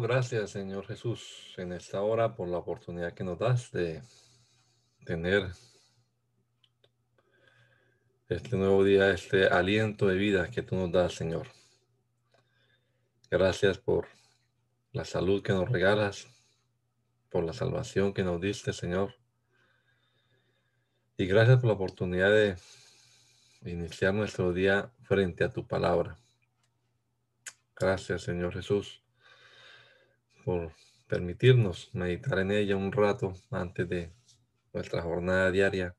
Gracias, Señor Jesús, en esta hora por la oportunidad que nos das de tener este nuevo día, este aliento de vida que tú nos das, Señor. Gracias por la salud que nos regalas, por la salvación que nos diste, Señor. Y gracias por la oportunidad de iniciar nuestro día frente a tu palabra. Gracias, Señor Jesús por permitirnos meditar en ella un rato antes de nuestra jornada diaria.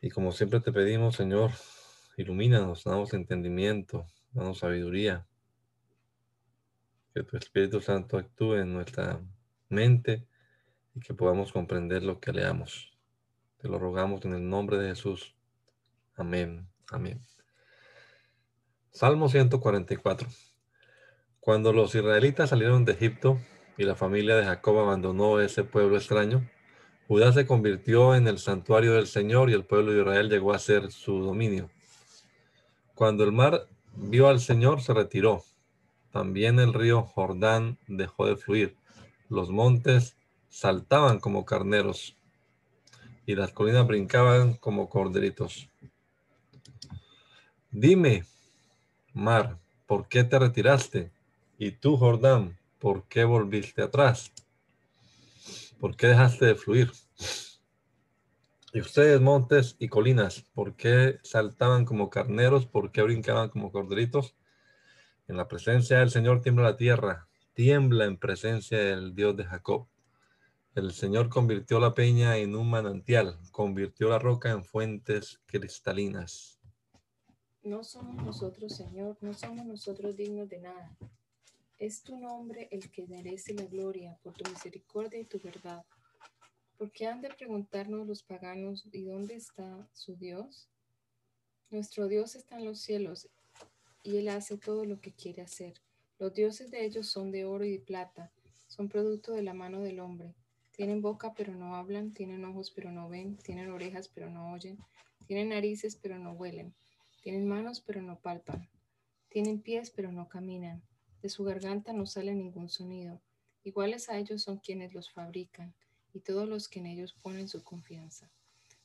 Y como siempre te pedimos, Señor, ilumínanos, danos entendimiento, danos sabiduría. Que tu Espíritu Santo actúe en nuestra mente y que podamos comprender lo que leamos. Te lo rogamos en el nombre de Jesús. Amén. Amén. Salmo 144. Cuando los israelitas salieron de Egipto y la familia de Jacob abandonó ese pueblo extraño, Judá se convirtió en el santuario del Señor y el pueblo de Israel llegó a ser su dominio. Cuando el mar vio al Señor, se retiró. También el río Jordán dejó de fluir. Los montes saltaban como carneros y las colinas brincaban como corderitos. Dime, mar, ¿por qué te retiraste? Y tú, Jordán, ¿por qué volviste atrás? ¿Por qué dejaste de fluir? Y ustedes, montes y colinas, ¿por qué saltaban como carneros? ¿Por qué brincaban como corderitos? En la presencia del Señor tiembla la tierra, tiembla en presencia del Dios de Jacob. El Señor convirtió la peña en un manantial, convirtió la roca en fuentes cristalinas. No somos nosotros, Señor, no somos nosotros dignos de nada es tu nombre el que merece la gloria por tu misericordia y tu verdad. ¿Por qué han de preguntarnos los paganos y dónde está su Dios? Nuestro Dios está en los cielos y Él hace todo lo que quiere hacer. Los dioses de ellos son de oro y de plata, son producto de la mano del hombre. Tienen boca pero no hablan, tienen ojos pero no ven, tienen orejas pero no oyen, tienen narices pero no huelen, tienen manos pero no palpan, tienen pies pero no caminan de su garganta no sale ningún sonido. Iguales a ellos son quienes los fabrican y todos los que en ellos ponen su confianza.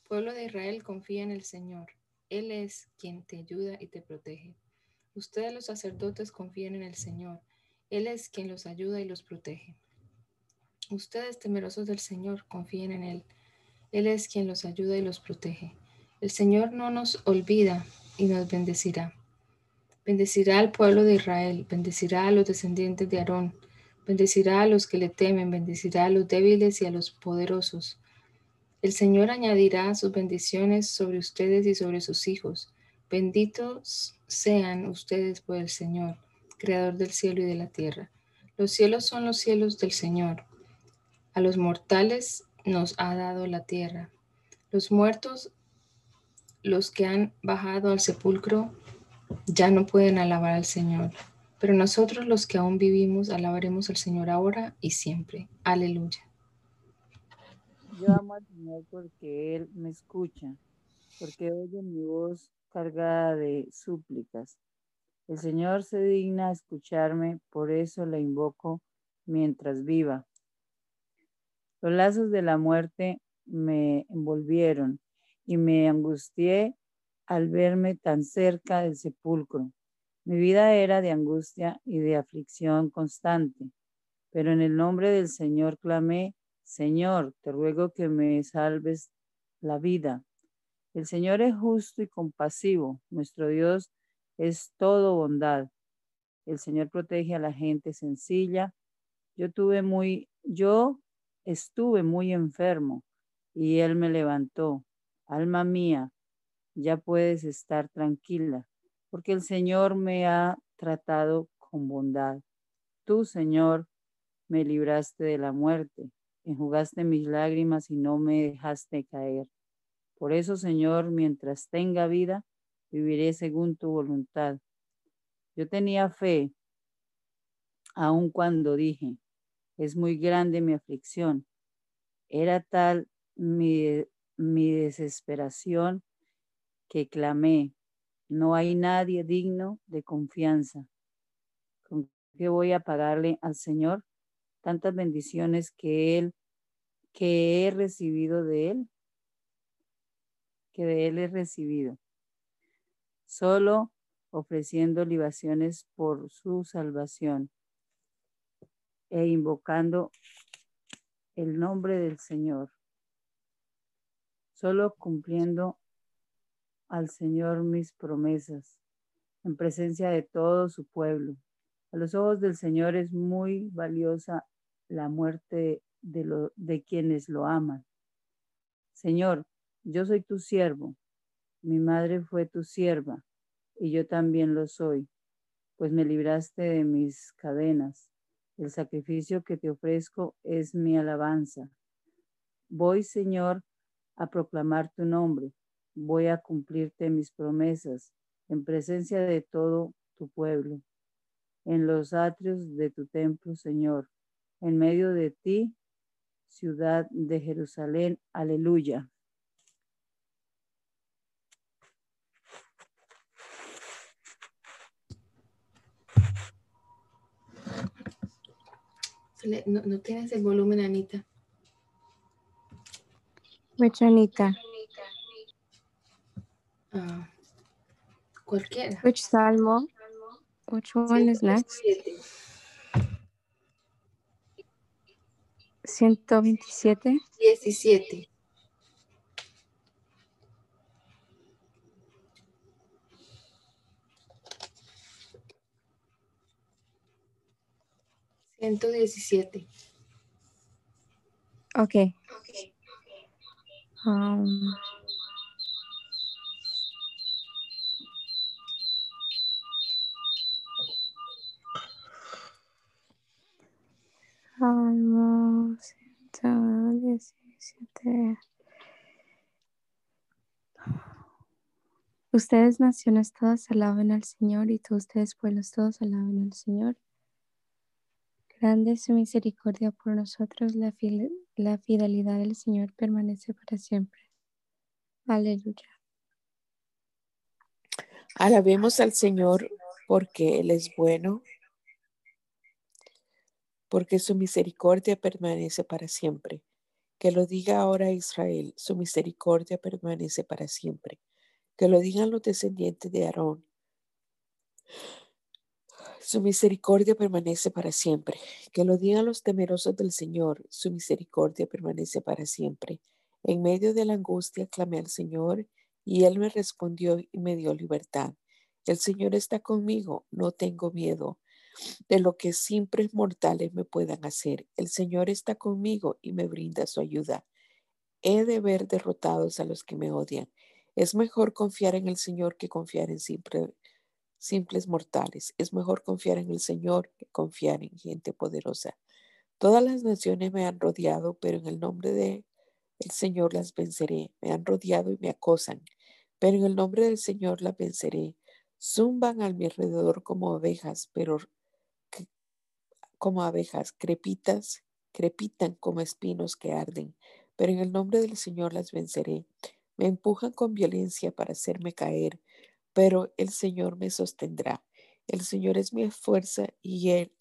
Pueblo de Israel, confía en el Señor. Él es quien te ayuda y te protege. Ustedes los sacerdotes confían en el Señor. Él es quien los ayuda y los protege. Ustedes temerosos del Señor, confíen en Él. Él es quien los ayuda y los protege. El Señor no nos olvida y nos bendecirá. Bendecirá al pueblo de Israel, bendecirá a los descendientes de Aarón, bendecirá a los que le temen, bendecirá a los débiles y a los poderosos. El Señor añadirá sus bendiciones sobre ustedes y sobre sus hijos. Benditos sean ustedes por el Señor, Creador del cielo y de la tierra. Los cielos son los cielos del Señor. A los mortales nos ha dado la tierra. Los muertos, los que han bajado al sepulcro, ya no pueden alabar al Señor, pero nosotros los que aún vivimos alabaremos al Señor ahora y siempre. Aleluya. Yo amo al Señor porque Él me escucha, porque oye mi voz cargada de súplicas. El Señor se digna a escucharme, por eso le invoco mientras viva. Los lazos de la muerte me envolvieron y me angustié al verme tan cerca del sepulcro. Mi vida era de angustia y de aflicción constante, pero en el nombre del Señor clamé, Señor, te ruego que me salves la vida. El Señor es justo y compasivo, nuestro Dios es todo bondad. El Señor protege a la gente sencilla. Yo tuve muy, yo estuve muy enfermo y él me levantó. Alma mía, ya puedes estar tranquila, porque el Señor me ha tratado con bondad. Tú, Señor, me libraste de la muerte, enjugaste mis lágrimas y no me dejaste caer. Por eso, Señor, mientras tenga vida, viviré según tu voluntad. Yo tenía fe, aun cuando dije, es muy grande mi aflicción. Era tal mi, mi desesperación que clamé, no hay nadie digno de confianza. ¿Con qué voy a pagarle al Señor tantas bendiciones que Él, que he recibido de Él? Que de Él he recibido. Solo ofreciendo libaciones por su salvación e invocando el nombre del Señor. Solo cumpliendo al Señor mis promesas en presencia de todo su pueblo. A los ojos del Señor es muy valiosa la muerte de, lo, de quienes lo aman. Señor, yo soy tu siervo, mi madre fue tu sierva, y yo también lo soy, pues me libraste de mis cadenas. El sacrificio que te ofrezco es mi alabanza. Voy, Señor, a proclamar tu nombre voy a cumplirte mis promesas en presencia de todo tu pueblo, en los atrios de tu templo, Señor, en medio de ti, ciudad de Jerusalén. Aleluya. No, tienes el volumen, Anita. Mucho, Anita. Ah, cualquiera. Which salmo? Which one is next? 127. 17. Ciento diecisiete. Okay. Um, Salmo 117. Ustedes naciones todas alaben al Señor y todos ustedes pueblos todos alaben al Señor. Grande es su misericordia por nosotros, la, la fidelidad del Señor permanece para siempre. Aleluya. Alabemos al Señor porque Él es bueno porque su misericordia permanece para siempre. Que lo diga ahora Israel, su misericordia permanece para siempre. Que lo digan los descendientes de Aarón. Su misericordia permanece para siempre. Que lo digan los temerosos del Señor, su misericordia permanece para siempre. En medio de la angustia clamé al Señor y Él me respondió y me dio libertad. El Señor está conmigo, no tengo miedo de lo que simples mortales me puedan hacer. El Señor está conmigo y me brinda su ayuda. He de ver derrotados a los que me odian. Es mejor confiar en el Señor que confiar en simples mortales. Es mejor confiar en el Señor que confiar en gente poderosa. Todas las naciones me han rodeado, pero en el nombre de el Señor las venceré. Me han rodeado y me acosan, pero en el nombre del Señor las venceré. Zumban a mi alrededor como ovejas, pero como abejas, crepitas, crepitan como espinos que arden, pero en el nombre del Señor las venceré. Me empujan con violencia para hacerme caer, pero el Señor me sostendrá. El Señor es mi fuerza y él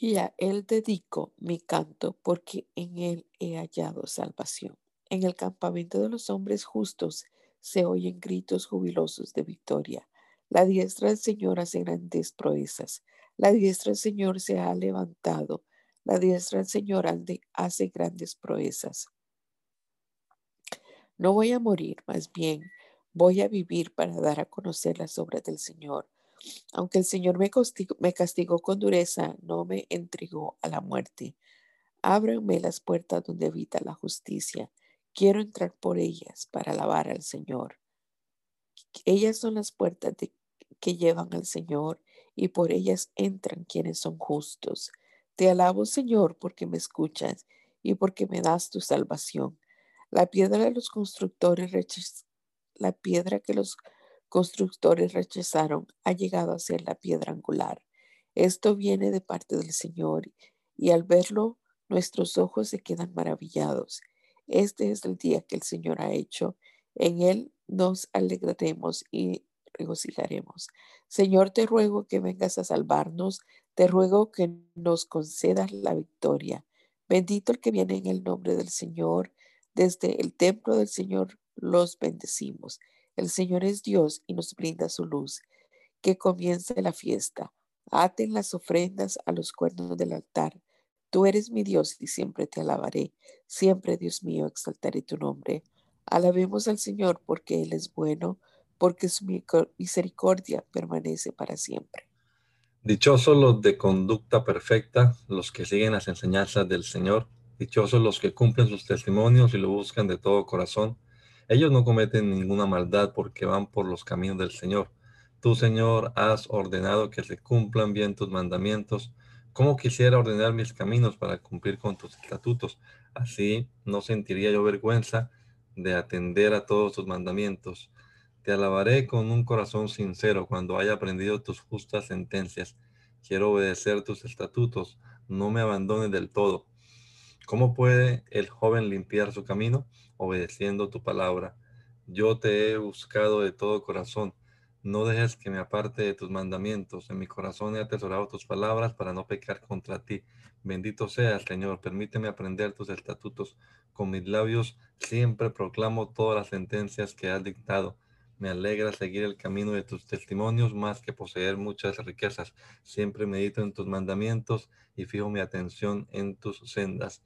y a él dedico mi canto porque en él he hallado salvación. En el campamento de los hombres justos se oyen gritos jubilosos de victoria. La diestra del Señor hace grandes proezas. La diestra del Señor se ha levantado. La diestra del Señor hace grandes proezas. No voy a morir, más bien voy a vivir para dar a conocer las obras del Señor. Aunque el Señor me castigó, con dureza, no me entregó a la muerte. Ábranme las puertas donde habita la justicia. Quiero entrar por ellas para alabar al Señor. Ellas son las puertas que llevan al Señor y por ellas entran quienes son justos. Te alabo, Señor, porque me escuchas y porque me das tu salvación. La piedra de los constructores la piedra que los constructores rechazaron ha llegado a ser la piedra angular. Esto viene de parte del Señor y al verlo nuestros ojos se quedan maravillados. Este es el día que el Señor ha hecho. En él nos alegraremos y regocijaremos. Señor, te ruego que vengas a salvarnos. Te ruego que nos concedas la victoria. Bendito el que viene en el nombre del Señor. Desde el templo del Señor los bendecimos. El Señor es Dios y nos brinda su luz. Que comience la fiesta. Aten las ofrendas a los cuernos del altar. Tú eres mi Dios y siempre te alabaré. Siempre, Dios mío, exaltaré tu nombre. Alabemos al Señor porque Él es bueno, porque su misericordia permanece para siempre. Dichosos los de conducta perfecta, los que siguen las enseñanzas del Señor. Dichosos los que cumplen sus testimonios y lo buscan de todo corazón. Ellos no cometen ninguna maldad porque van por los caminos del Señor. Tú, Señor, has ordenado que se cumplan bien tus mandamientos. ¿Cómo quisiera ordenar mis caminos para cumplir con tus estatutos? Así no sentiría yo vergüenza de atender a todos tus mandamientos. Te alabaré con un corazón sincero cuando haya aprendido tus justas sentencias. Quiero obedecer tus estatutos. No me abandones del todo. ¿Cómo puede el joven limpiar su camino? obedeciendo tu palabra. Yo te he buscado de todo corazón. No dejes que me aparte de tus mandamientos. En mi corazón he atesorado tus palabras para no pecar contra ti. Bendito seas, Señor. Permíteme aprender tus estatutos. Con mis labios siempre proclamo todas las sentencias que has dictado. Me alegra seguir el camino de tus testimonios más que poseer muchas riquezas. Siempre medito en tus mandamientos y fijo mi atención en tus sendas.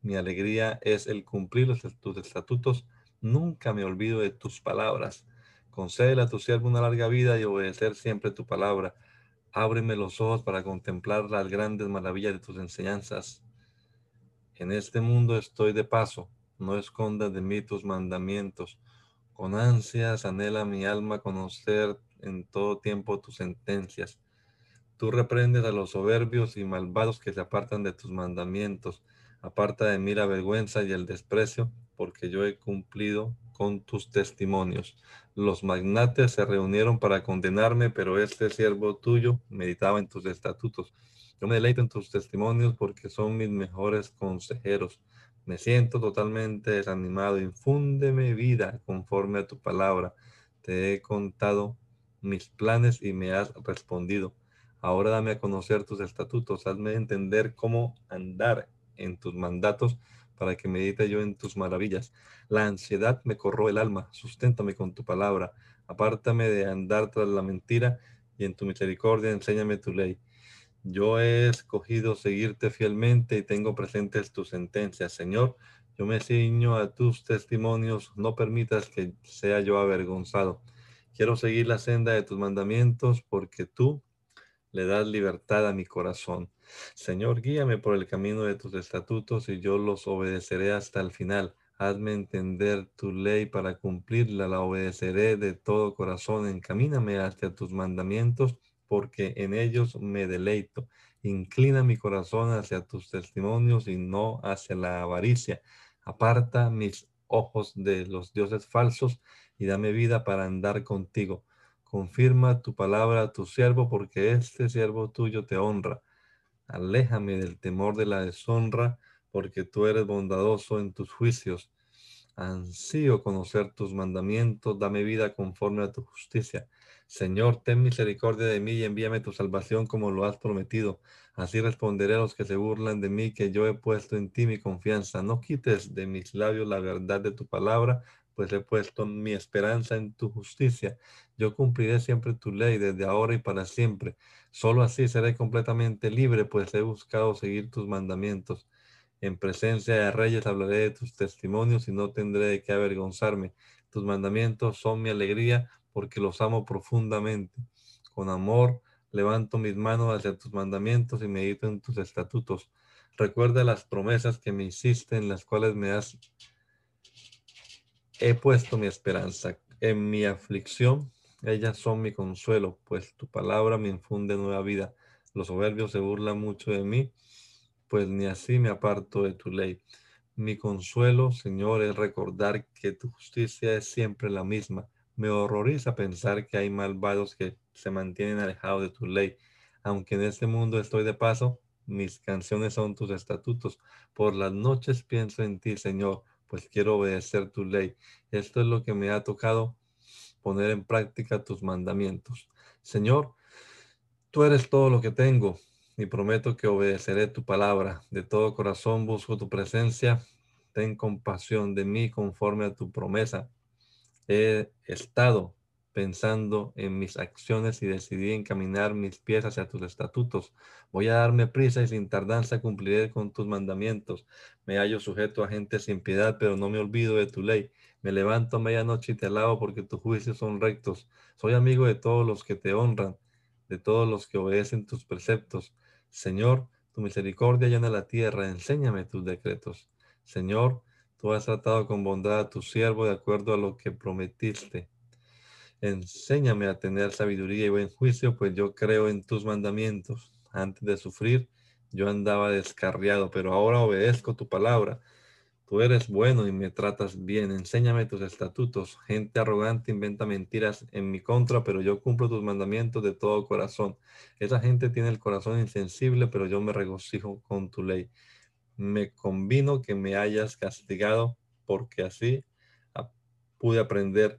Mi alegría es el cumplir tus estatutos. Nunca me olvido de tus palabras. Concédele a tu siervo una larga vida y obedecer siempre tu palabra. Ábreme los ojos para contemplar las grandes maravillas de tus enseñanzas. En este mundo estoy de paso. No escondas de mí tus mandamientos. Con ansias anhela mi alma conocer en todo tiempo tus sentencias. Tú reprendes a los soberbios y malvados que se apartan de tus mandamientos Aparta de mí la vergüenza y el desprecio, porque yo he cumplido con tus testimonios. Los magnates se reunieron para condenarme, pero este siervo tuyo meditaba en tus estatutos. Yo me deleito en tus testimonios porque son mis mejores consejeros. Me siento totalmente desanimado. Infúndeme vida conforme a tu palabra. Te he contado mis planes y me has respondido. Ahora dame a conocer tus estatutos. Hazme entender cómo andar en tus mandatos para que medite yo en tus maravillas. La ansiedad me corroe el alma, susténtame con tu palabra, apártame de andar tras la mentira y en tu misericordia enséñame tu ley. Yo he escogido seguirte fielmente y tengo presentes tus sentencias. Señor, yo me ciño a tus testimonios, no permitas que sea yo avergonzado. Quiero seguir la senda de tus mandamientos porque tú le das libertad a mi corazón. Señor, guíame por el camino de tus estatutos y yo los obedeceré hasta el final. Hazme entender tu ley para cumplirla, la obedeceré de todo corazón. Encamíname hacia tus mandamientos, porque en ellos me deleito. Inclina mi corazón hacia tus testimonios y no hacia la avaricia. Aparta mis ojos de los dioses falsos y dame vida para andar contigo. Confirma tu palabra a tu siervo, porque este siervo tuyo te honra. Aléjame del temor de la deshonra, porque tú eres bondadoso en tus juicios. Ansío conocer tus mandamientos, dame vida conforme a tu justicia. Señor, ten misericordia de mí y envíame tu salvación como lo has prometido. Así responderé a los que se burlan de mí, que yo he puesto en ti mi confianza. No quites de mis labios la verdad de tu palabra, pues he puesto mi esperanza en tu justicia. Yo cumpliré siempre tu ley desde ahora y para siempre. Solo así seré completamente libre, pues he buscado seguir tus mandamientos. En presencia de reyes hablaré de tus testimonios y no tendré qué avergonzarme. Tus mandamientos son mi alegría porque los amo profundamente. Con amor levanto mis manos hacia tus mandamientos y medito en tus estatutos. Recuerda las promesas que me hiciste en las cuales me has he puesto mi esperanza. En mi aflicción, ellas son mi consuelo, pues tu palabra me infunde nueva vida. Los soberbios se burlan mucho de mí, pues ni así me aparto de tu ley. Mi consuelo, Señor, es recordar que tu justicia es siempre la misma. Me horroriza pensar que hay malvados que se mantienen alejados de tu ley. Aunque en este mundo estoy de paso, mis canciones son tus estatutos. Por las noches pienso en ti, Señor, pues quiero obedecer tu ley. Esto es lo que me ha tocado poner en práctica tus mandamientos. Señor, tú eres todo lo que tengo y prometo que obedeceré tu palabra. De todo corazón busco tu presencia. Ten compasión de mí conforme a tu promesa. He estado pensando en mis acciones y decidí encaminar mis pies hacia tus estatutos. Voy a darme prisa y sin tardanza cumpliré con tus mandamientos. Me hallo sujeto a gente sin piedad, pero no me olvido de tu ley. Me levanto a medianoche y te alabo porque tus juicios son rectos. Soy amigo de todos los que te honran, de todos los que obedecen tus preceptos. Señor, tu misericordia llena la tierra, enséñame tus decretos. Señor, tú has tratado con bondad a tu siervo de acuerdo a lo que prometiste. Enséñame a tener sabiduría y buen juicio, pues yo creo en tus mandamientos. Antes de sufrir, yo andaba descarriado, pero ahora obedezco tu palabra. Tú eres bueno y me tratas bien. Enséñame tus estatutos. Gente arrogante inventa mentiras en mi contra, pero yo cumplo tus mandamientos de todo corazón. Esa gente tiene el corazón insensible, pero yo me regocijo con tu ley. Me convino que me hayas castigado, porque así pude aprender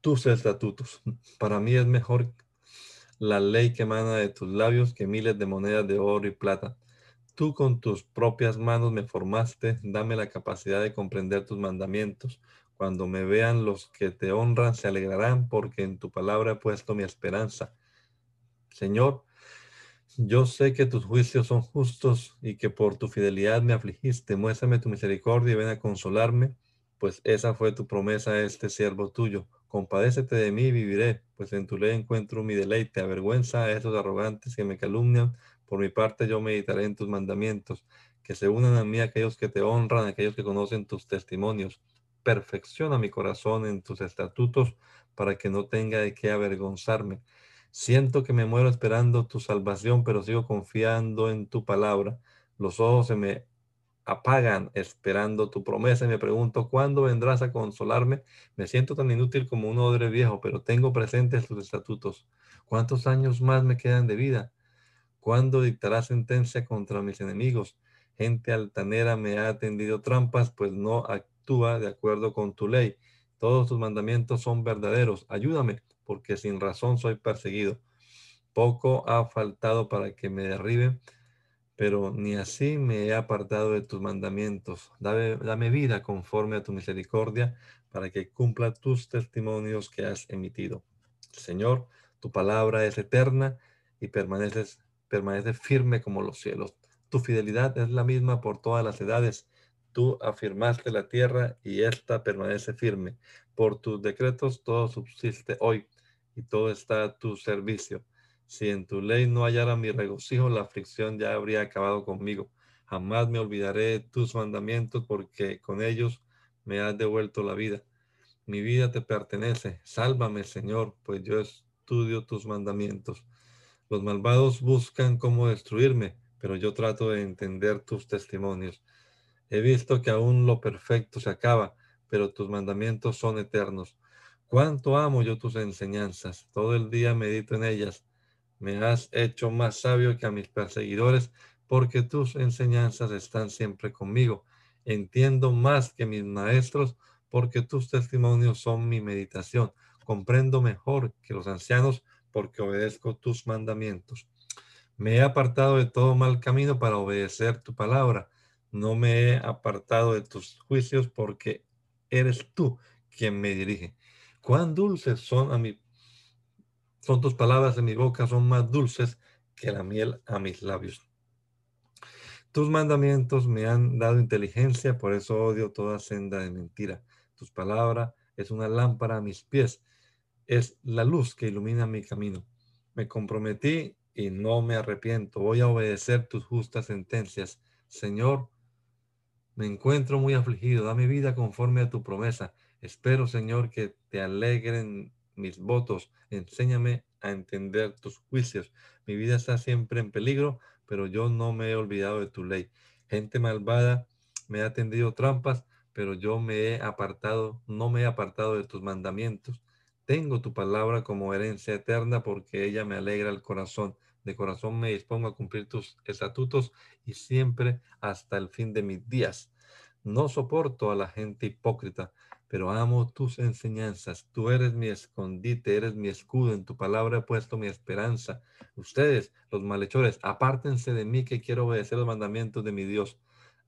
tus estatutos. Para mí es mejor la ley que emana de tus labios que miles de monedas de oro y plata. Tú con tus propias manos me formaste, dame la capacidad de comprender tus mandamientos. Cuando me vean los que te honran, se alegrarán porque en tu palabra he puesto mi esperanza. Señor, yo sé que tus juicios son justos y que por tu fidelidad me afligiste. Muéstrame tu misericordia y ven a consolarme, pues esa fue tu promesa a este siervo tuyo. Compadécete de mí y viviré, pues en tu ley encuentro mi deleite. Avergüenza a esos arrogantes que me calumnian, por mi parte yo meditaré en tus mandamientos, que se unan a mí aquellos que te honran, aquellos que conocen tus testimonios. Perfecciona mi corazón en tus estatutos para que no tenga de qué avergonzarme. Siento que me muero esperando tu salvación, pero sigo confiando en tu palabra. Los ojos se me apagan esperando tu promesa y me pregunto, ¿cuándo vendrás a consolarme? Me siento tan inútil como un odre viejo, pero tengo presentes tus estatutos. ¿Cuántos años más me quedan de vida? ¿Cuándo dictará sentencia contra mis enemigos? Gente altanera me ha tendido trampas, pues no actúa de acuerdo con tu ley. Todos tus mandamientos son verdaderos. Ayúdame, porque sin razón soy perseguido. Poco ha faltado para que me derriben, pero ni así me he apartado de tus mandamientos. Dame, vida conforme a tu misericordia, para que cumpla tus testimonios que has emitido. Señor, tu palabra es eterna y permaneces permanece firme como los cielos. Tu fidelidad es la misma por todas las edades. Tú afirmaste la tierra y ésta permanece firme. Por tus decretos todo subsiste hoy y todo está a tu servicio. Si en tu ley no hallara mi regocijo, la aflicción ya habría acabado conmigo. Jamás me olvidaré de tus mandamientos porque con ellos me has devuelto la vida. Mi vida te pertenece. Sálvame, Señor, pues yo estudio tus mandamientos. Los malvados buscan cómo destruirme, pero yo trato de entender tus testimonios. He visto que aún lo perfecto se acaba, pero tus mandamientos son eternos. Cuánto amo yo tus enseñanzas. Todo el día medito en ellas. Me has hecho más sabio que a mis perseguidores, porque tus enseñanzas están siempre conmigo. Entiendo más que mis maestros, porque tus testimonios son mi meditación. Comprendo mejor que los ancianos, porque obedezco tus mandamientos. Me he apartado de todo mal camino para obedecer tu palabra. No me he apartado de tus juicios porque eres tú quien me dirige. Cuán dulces son a mi son tus palabras en mi boca, son más dulces que la miel a mis labios. Tus mandamientos me han dado inteligencia, por eso odio toda senda de mentira. Tus palabras es una lámpara a mis pies es la luz que ilumina mi camino. Me comprometí y no me arrepiento. Voy a obedecer tus justas sentencias. Señor, me encuentro muy afligido. Da mi vida conforme a tu promesa. Espero, Señor, que te alegren mis votos. Enséñame a entender tus juicios. Mi vida está siempre en peligro, pero yo no me he olvidado de tu ley. Gente malvada me ha tendido trampas, pero yo me he apartado, no me he apartado de tus mandamientos. Tengo tu palabra como herencia eterna porque ella me alegra el corazón. De corazón me dispongo a cumplir tus estatutos y siempre hasta el fin de mis días. No soporto a la gente hipócrita, pero amo tus enseñanzas. Tú eres mi escondite, eres mi escudo. En tu palabra he puesto mi esperanza. Ustedes, los malhechores, apártense de mí que quiero obedecer los mandamientos de mi Dios.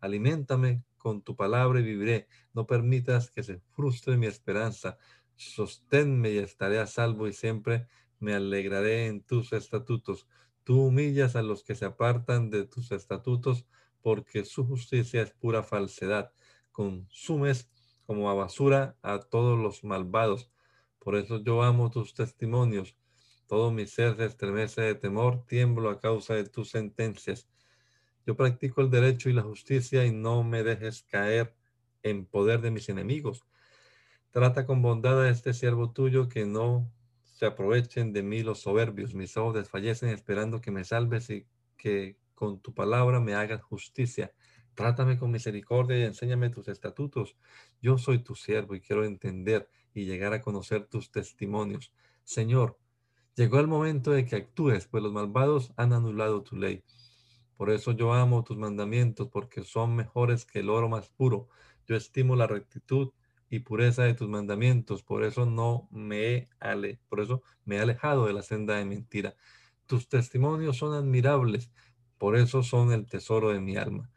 Aliméntame con tu palabra y viviré. No permitas que se frustre mi esperanza. Sosténme y estaré a salvo y siempre me alegraré en tus estatutos. Tú humillas a los que se apartan de tus estatutos porque su justicia es pura falsedad. Consumes como a basura a todos los malvados. Por eso yo amo tus testimonios. Todo mi ser se estremece de temor, tiemblo a causa de tus sentencias. Yo practico el derecho y la justicia y no me dejes caer en poder de mis enemigos. Trata con bondad a este siervo tuyo que no se aprovechen de mí los soberbios. Mis ojos desfallecen esperando que me salves y que con tu palabra me hagas justicia. Trátame con misericordia y enséñame tus estatutos. Yo soy tu siervo y quiero entender y llegar a conocer tus testimonios. Señor, llegó el momento de que actúes, pues los malvados han anulado tu ley. Por eso yo amo tus mandamientos, porque son mejores que el oro más puro. Yo estimo la rectitud y pureza de tus mandamientos. Por eso no me ale, por eso me he alejado de la senda de mentira. Tus testimonios son admirables, por eso son el tesoro de mi alma.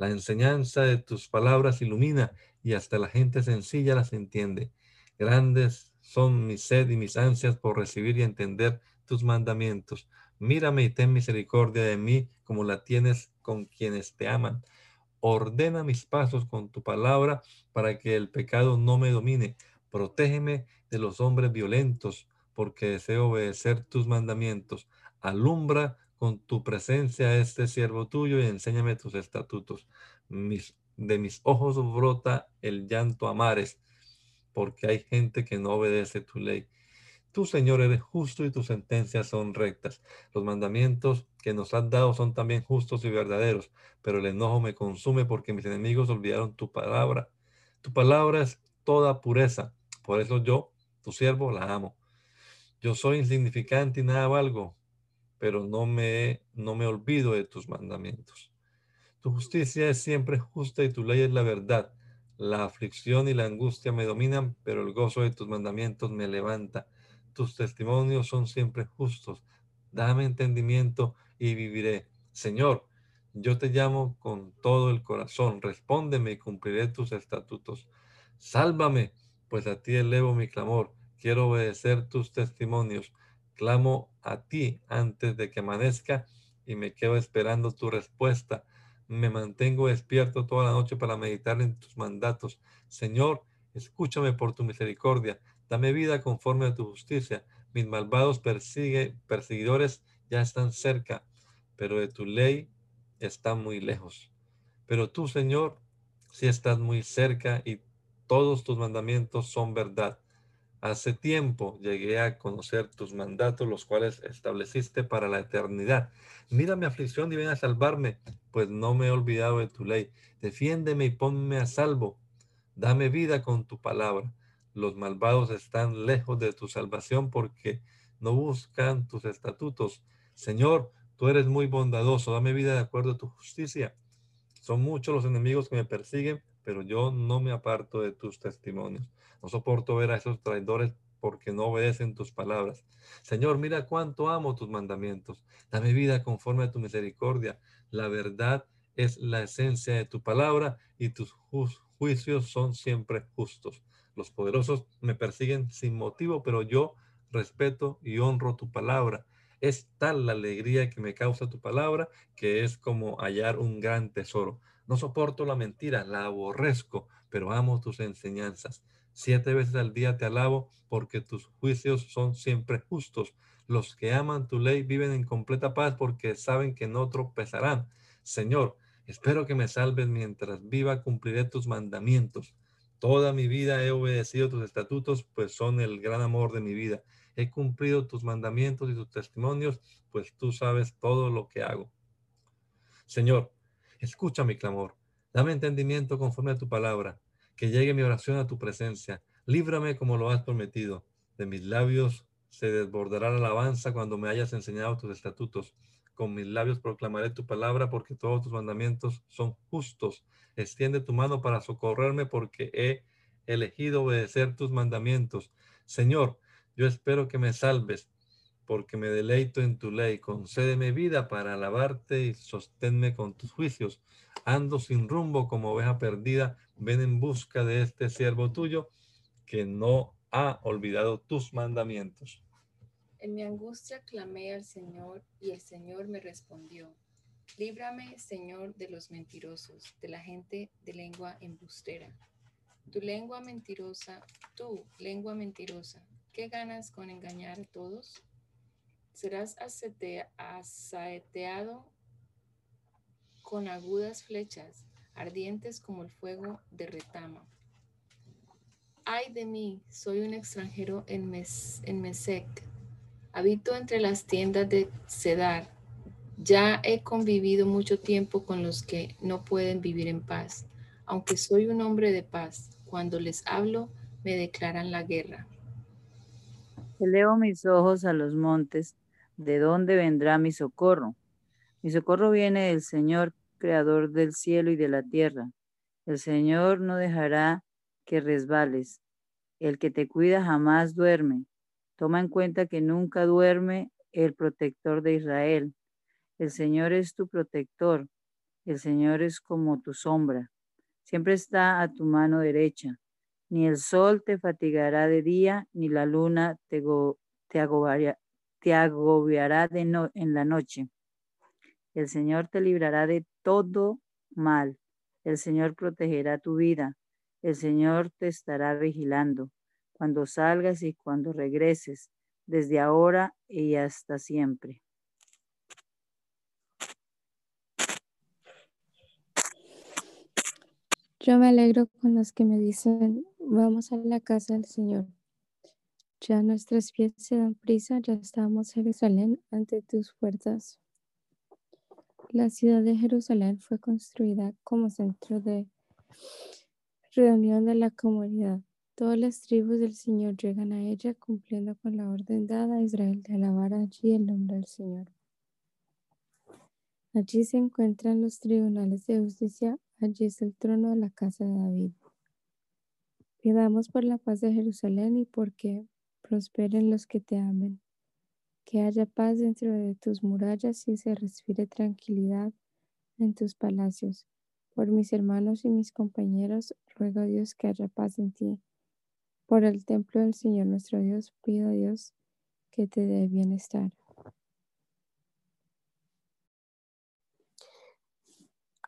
La enseñanza de tus palabras ilumina y hasta la gente sencilla las entiende. Grandes son mi sed y mis ansias por recibir y entender tus mandamientos. Mírame y ten misericordia de mí como la tienes con quienes te aman Ordena mis pasos con tu palabra para que el pecado no me domine. Protégeme de los hombres violentos, porque deseo obedecer tus mandamientos. Alumbra con tu presencia este siervo tuyo y enséñame tus estatutos. de mis ojos brota el llanto a mares, porque hay gente que no obedece tu ley. Tú, Señor, eres justo y tus sentencias son rectas. Los mandamientos que nos has dado son también justos y verdaderos, pero el enojo me consume porque mis enemigos olvidaron tu palabra. Tu palabra es toda pureza. Por eso yo, tu siervo, la amo. Yo soy insignificante y nada valgo, pero no me, no me olvido de tus mandamientos. Tu justicia es siempre justa y tu ley es la verdad. La aflicción y la angustia me dominan, pero el gozo de tus mandamientos me levanta. Tus testimonios son siempre justos. Dame entendimiento y viviré. Señor, yo te llamo con todo el corazón. Respóndeme y cumpliré tus estatutos. Sálvame, pues a ti elevo mi clamor. Quiero obedecer tus testimonios. Clamo a ti antes de que amanezca y me quedo esperando tu respuesta. Me mantengo despierto toda la noche para meditar en tus mandatos. Señor, escúchame por tu misericordia. Dame vida conforme a tu justicia. Mis malvados persigue, perseguidores ya están cerca, pero de tu ley están muy lejos. Pero tú, Señor, sí estás muy cerca y todos tus mandamientos son verdad. Hace tiempo llegué a conocer tus mandatos, los cuales estableciste para la eternidad. Mira mi aflicción y ven a salvarme, pues no me he olvidado de tu ley. Defiéndeme y ponme a salvo. Dame vida con tu palabra los malvados están lejos de tu salvación porque no buscan tus estatutos. Señor, tú eres muy bondadoso, dame vida de acuerdo a tu justicia. Son muchos los enemigos que me persiguen, pero yo no me aparto de tus testimonios. No soporto ver a esos traidores porque no obedecen tus palabras. Señor, mira cuánto amo tus mandamientos. Dame vida conforme a tu misericordia. La verdad es la esencia de tu palabra y tus juicios son siempre justos. Los poderosos me persiguen sin motivo, pero yo respeto y honro tu palabra. Es tal la alegría que me causa tu palabra que es como hallar un gran tesoro. No soporto la mentira, la aborrezco, pero amo tus enseñanzas. Siete veces al día te alabo porque tus juicios son siempre justos. Los que aman tu ley viven en completa paz porque saben que no tropezarán. Señor, espero que me salves mientras viva, cumpliré tus mandamientos. Toda mi vida he obedecido tus estatutos, pues son el gran amor de mi vida. He cumplido tus mandamientos y tus testimonios, pues tú sabes todo lo que hago. Señor, escucha mi clamor. Dame entendimiento conforme a tu palabra. Que llegue mi oración a tu presencia. Líbrame como lo has prometido. De mis labios se desbordará la alabanza cuando me hayas enseñado tus estatutos. Con mis labios proclamaré tu palabra porque todos tus mandamientos son justos. Extiende tu mano para socorrerme porque he elegido obedecer tus mandamientos. Señor, yo espero que me salves porque me deleito en tu ley. Concédeme vida para alabarte y sosténme con tus juicios. Ando sin rumbo como oveja perdida. Ven en busca de este siervo tuyo que no ha olvidado tus mandamientos. En mi angustia clamé al Señor y el Señor me respondió. Líbrame, Señor, de los mentirosos, de la gente de lengua embustera. Tu lengua mentirosa, tú, lengua mentirosa, ¿qué ganas con engañar a todos? Serás asaeteado con agudas flechas, ardientes como el fuego de retama. Ay de mí, soy un extranjero en, Mesec. Habito entre las tiendas de Cedar. Ya he convivido mucho tiempo con los que no pueden vivir en paz. Aunque soy un hombre de paz, cuando les hablo me declaran la guerra. Elevo mis ojos a los montes, ¿de dónde vendrá mi socorro? Mi socorro viene del Señor, creador del cielo y de la tierra. El Señor no dejará que resbales. El que te cuida jamás duerme. Toma en cuenta que nunca duerme el protector de Israel. El Señor es tu protector. El Señor es como tu sombra. Siempre está a tu mano derecha. Ni el sol te fatigará de día, ni la luna te, agobiará, agobiará de no en la noche. El Señor te librará de todo mal. El Señor protegerá tu vida. El Señor te estará vigilando cuando salgas y cuando regreses, desde ahora y hasta siempre. Yo me alegro con los que me dicen, vamos a la casa del Señor. Ya nuestros pies se dan prisa, ya estamos en Jerusalén ante tus puertas. La ciudad de Jerusalén fue construida como centro de reunión de la comunidad. Todas las tribus del Señor llegan a ella cumpliendo con la orden dada a Israel de alabar allí el nombre del Señor. Allí se encuentran los tribunales de justicia, allí es el trono de la casa de David. Pidamos por la paz de Jerusalén y porque prosperen los que te amen. Que haya paz dentro de tus murallas y se respire tranquilidad en tus palacios. Por mis hermanos y mis compañeros, ruego a Dios que haya paz en ti. Por el templo del Señor nuestro Dios, pido a Dios que te dé bienestar.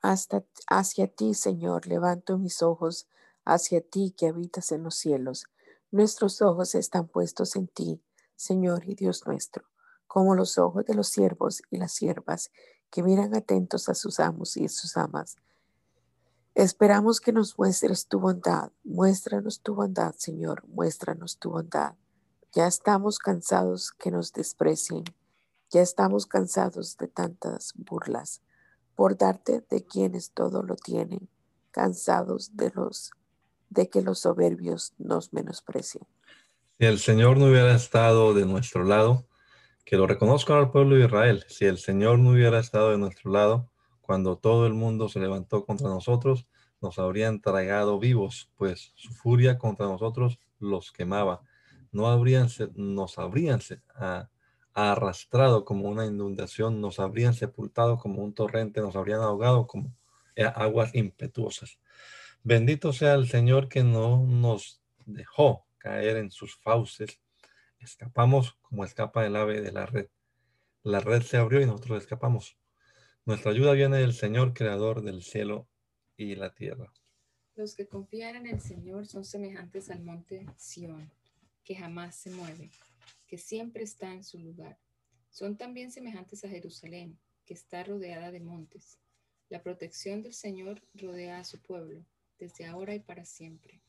Hasta hacia ti, Señor, levanto mis ojos, hacia ti que habitas en los cielos. Nuestros ojos están puestos en ti, Señor y Dios nuestro, como los ojos de los siervos y las siervas que miran atentos a sus amos y sus amas Esperamos que nos muestres tu bondad. Muéstranos tu bondad, Señor. Muéstranos tu bondad. Ya estamos cansados que nos desprecien. Ya estamos cansados de tantas burlas por darte de quienes todo lo tienen, cansados de los de que los soberbios nos menosprecien. Si el Señor no hubiera estado de nuestro lado, que lo reconozcan al pueblo de Israel, si el Señor no hubiera estado de nuestro lado, cuando todo el mundo se levantó contra nosotros, nos habrían tragado vivos, pues su furia contra nosotros los quemaba. No habrían, nos habrían arrastrado como una inundación, nos habrían sepultado como un torrente, nos habrían ahogado como aguas impetuosas. Bendito sea el Señor que no nos dejó caer en sus fauces. Escapamos como escapa el ave de la red. La red se abrió y nosotros escapamos. Nuestra ayuda viene del Señor, creador del cielo y la tierra. Los que confían en el Señor son semejantes al monte Sión, que jamás se mueve, que siempre está en su lugar. Son también semejantes a Jerusalén, que está rodeada de montes. La protección del Señor rodea a su pueblo, desde ahora y para siempre.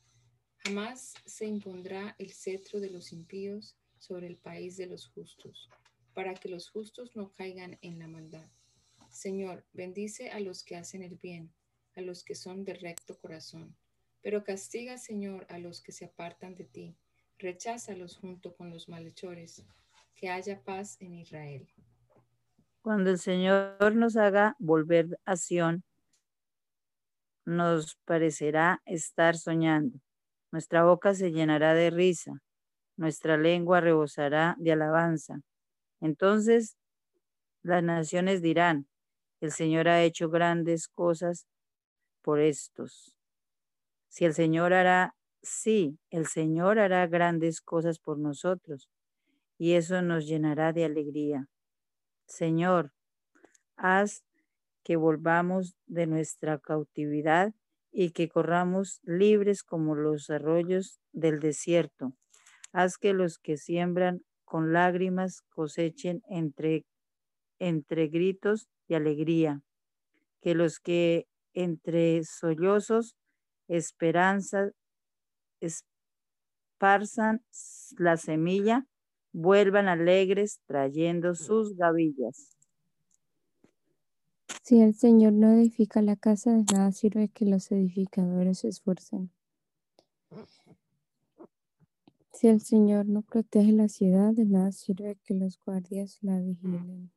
Jamás se impondrá el cetro de los impíos sobre el país de los justos, para que los justos no caigan en la maldad. Señor, bendice a los que hacen el bien, a los que son de recto corazón, pero castiga, Señor, a los que se apartan de ti. Recházalos junto con los malhechores, que haya paz en Israel. Cuando el Señor nos haga volver a Sión, nos parecerá estar soñando. Nuestra boca se llenará de risa, nuestra lengua rebosará de alabanza. Entonces las naciones dirán, el Señor ha hecho grandes cosas por estos. Si el Señor hará, sí, el Señor hará grandes cosas por nosotros y eso nos llenará de alegría. Señor, haz que volvamos de nuestra cautividad y que corramos libres como los arroyos del desierto. Haz que los que siembran con lágrimas cosechen entre, entre gritos de alegría. Que los que entre sollozos esperanza esparzan la semilla, vuelvan alegres trayendo sus gavillas. Si el Señor no edifica la casa, de nada sirve que los edificadores se esfuercen. Si el Señor no protege la ciudad, de nada sirve que los guardias la vigilen.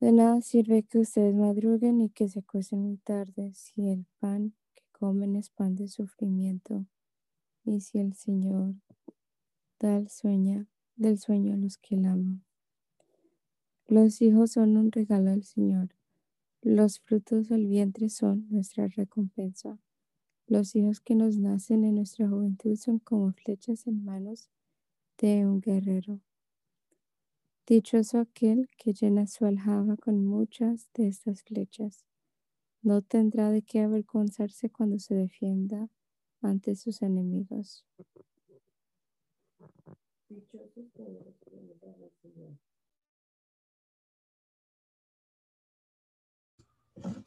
De nada sirve que ustedes madruguen y que se acuesten muy tarde si el pan que comen es pan de sufrimiento y si el Señor da el sueño, del sueño a los que la aman. Los hijos son un regalo del Señor. Los frutos del vientre son nuestra recompensa. Los hijos que nos nacen en nuestra juventud son como flechas en manos de un guerrero. Dichoso aquel que llena su aljaba con muchas de estas flechas. No tendrá de qué avergonzarse cuando se defienda ante sus enemigos.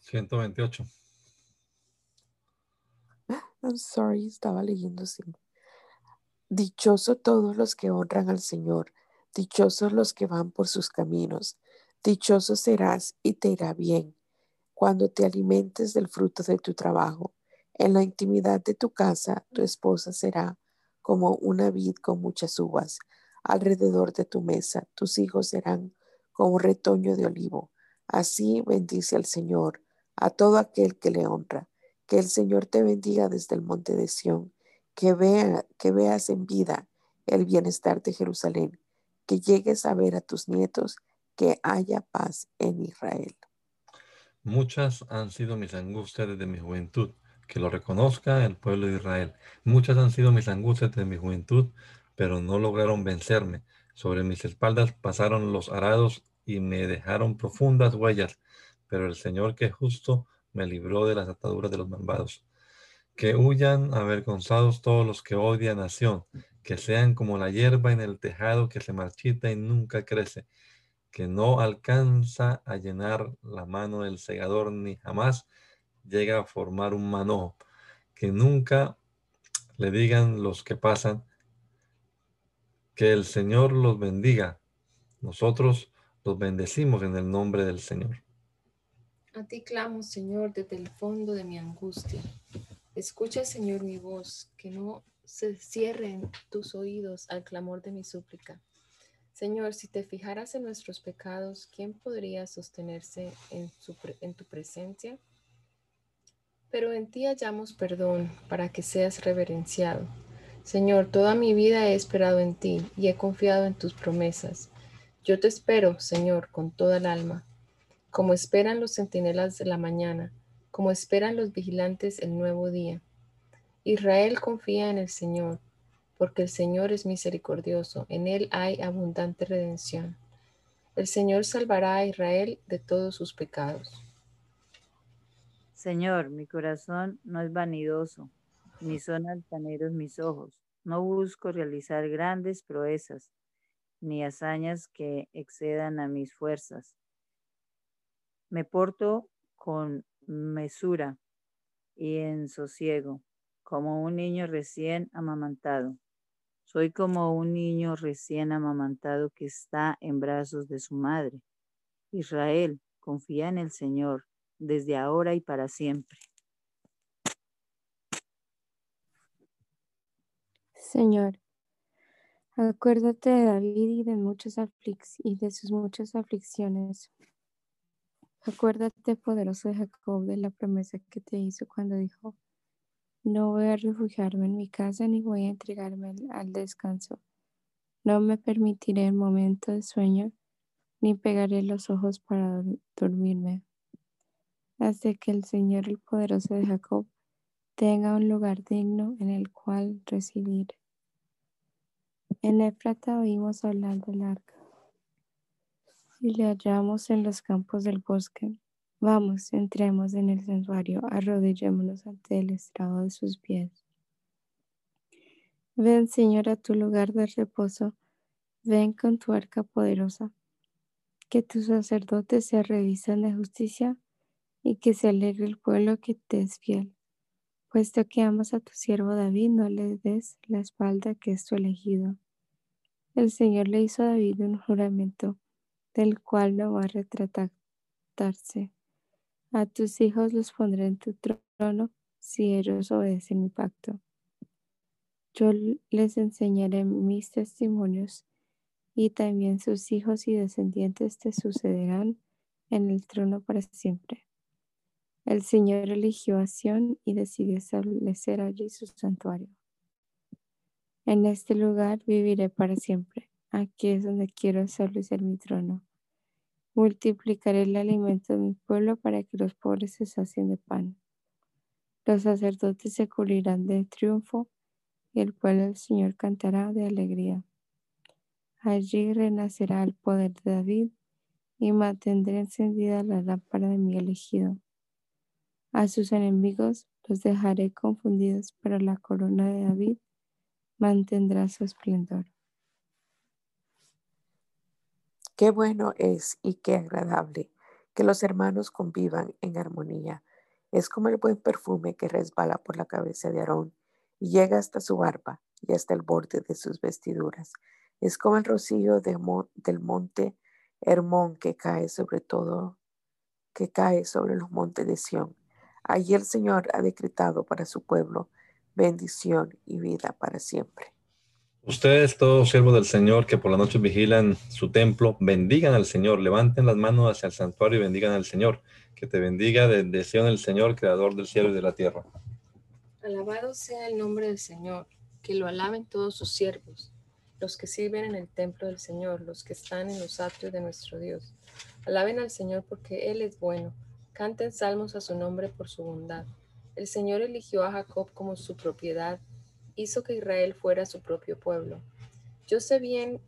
128. I'm sorry, estaba leyendo. Dichoso todos los que honran al Señor, dichosos los que van por sus caminos, dichoso serás y te irá bien cuando te alimentes del fruto de tu trabajo. En la intimidad de tu casa, tu esposa será como una vid con muchas uvas. Alrededor de tu mesa, tus hijos serán como retoño de olivo. Así bendice al Señor a todo aquel que le honra. Que el Señor te bendiga desde el monte de Sión, que, vea, que veas en vida el bienestar de Jerusalén, que llegues a ver a tus nietos, que haya paz en Israel. Muchas han sido mis angustias desde mi juventud, que lo reconozca el pueblo de Israel. Muchas han sido mis angustias desde mi juventud, pero no lograron vencerme. Sobre mis espaldas pasaron los arados y me dejaron profundas huellas, pero el Señor que es justo me libró de las ataduras de los malvados. Que huyan avergonzados todos los que odian nación, que sean como la hierba en el tejado que se marchita y nunca crece, que no alcanza a llenar la mano del segador ni jamás llega a formar un manojo, que nunca le digan los que pasan, que el Señor los bendiga. Nosotros los bendecimos en el nombre del Señor. A ti clamo, Señor, desde el fondo de mi angustia. Escucha, Señor, mi voz, que no se cierren tus oídos al clamor de mi súplica. Señor, si te fijaras en nuestros pecados, ¿quién podría sostenerse en, en tu presencia? Pero en ti hallamos perdón para que seas reverenciado. Señor, toda mi vida he esperado en ti y he confiado en tus promesas. Yo te espero, Señor, con toda el alma, como esperan los centinelas de la mañana, como esperan los vigilantes el nuevo día. Israel confía en el Señor, porque el Señor es misericordioso, en Él hay abundante redención. El Señor salvará a Israel de todos sus pecados. Señor, mi corazón no es vanidoso, ni son altaneros mis ojos. No busco realizar grandes proezas ni hazañas que excedan a mis fuerzas. Me porto con mesura y en sosiego, como un niño recién amamantado. Soy como un niño recién amamantado que está en brazos de su madre. Israel, confía en el Señor desde ahora y para siempre. Señor, acuérdate de David y de, y de sus muchas aflicciones. Acuérdate, poderoso de Jacob, de la promesa que te hizo cuando dijo, no voy a refugiarme en mi casa ni voy a entregarme al, descanso. No me permitiré el momento de sueño ni pegaré los ojos para dormirme. Hasta que el Señor, el poderoso de Jacob, tenga un lugar digno en el cual residir. En Efrata oímos hablar del arca y le hallamos en los campos del bosque. Vamos, entremos en el santuario, arrodillémonos ante el estrado de sus pies. Ven, Señor, a tu lugar de reposo, ven con tu arca poderosa, que tus sacerdotes se revisan de justicia y que se alegre el pueblo que te es fiel. Puesto que amas a tu siervo David, no le des la espalda que es tu elegido. El Señor le hizo a David un juramento del cual no va a retratarse. A tus hijos los pondré en tu trono si ellos obedecen mi pacto. Yo les enseñaré mis testimonios y también sus hijos y descendientes te sucederán en el trono para siempre. El Señor eligió a y decidió establecer allí su santuario. En este lugar viviré para siempre. Aquí es donde quiero establecer mi trono. Multiplicaré el alimento de mi pueblo para que los pobres se sacien de pan. Los sacerdotes se cubrirán de triunfo y el pueblo del Señor cantará de alegría. Allí renacerá el poder de David y mantendré encendida la lámpara de mi elegido. A sus enemigos los dejaré confundidos, pero la corona de David mantendrá su esplendor. Qué bueno es y qué agradable que los hermanos convivan en armonía. Es como el buen perfume que resbala por la cabeza de Aarón y llega hasta su barba y hasta el borde de sus vestiduras. Es como el rocío del monte Hermón que cae sobre todo, que cae sobre los montes de Sión. Allí el Señor ha decretado para su pueblo bendición y vida para siempre. Ustedes, todos siervos del Señor que por la noche vigilan su templo, bendigan al Señor, levanten las manos hacia el santuario y bendigan al Señor. Que te bendiga desde Sion el Señor, creador del cielo y de la tierra. Alabado sea el nombre del Señor, que lo alaben todos sus siervos, los que sirven en el templo del Señor, los que están en los atrios de nuestro Dios. Alaben al Señor porque Él es bueno, canten salmos a su nombre por su bondad. El Señor eligió a Jacob como su propiedad hizo que Israel fuera su propio pueblo. Yo sé bien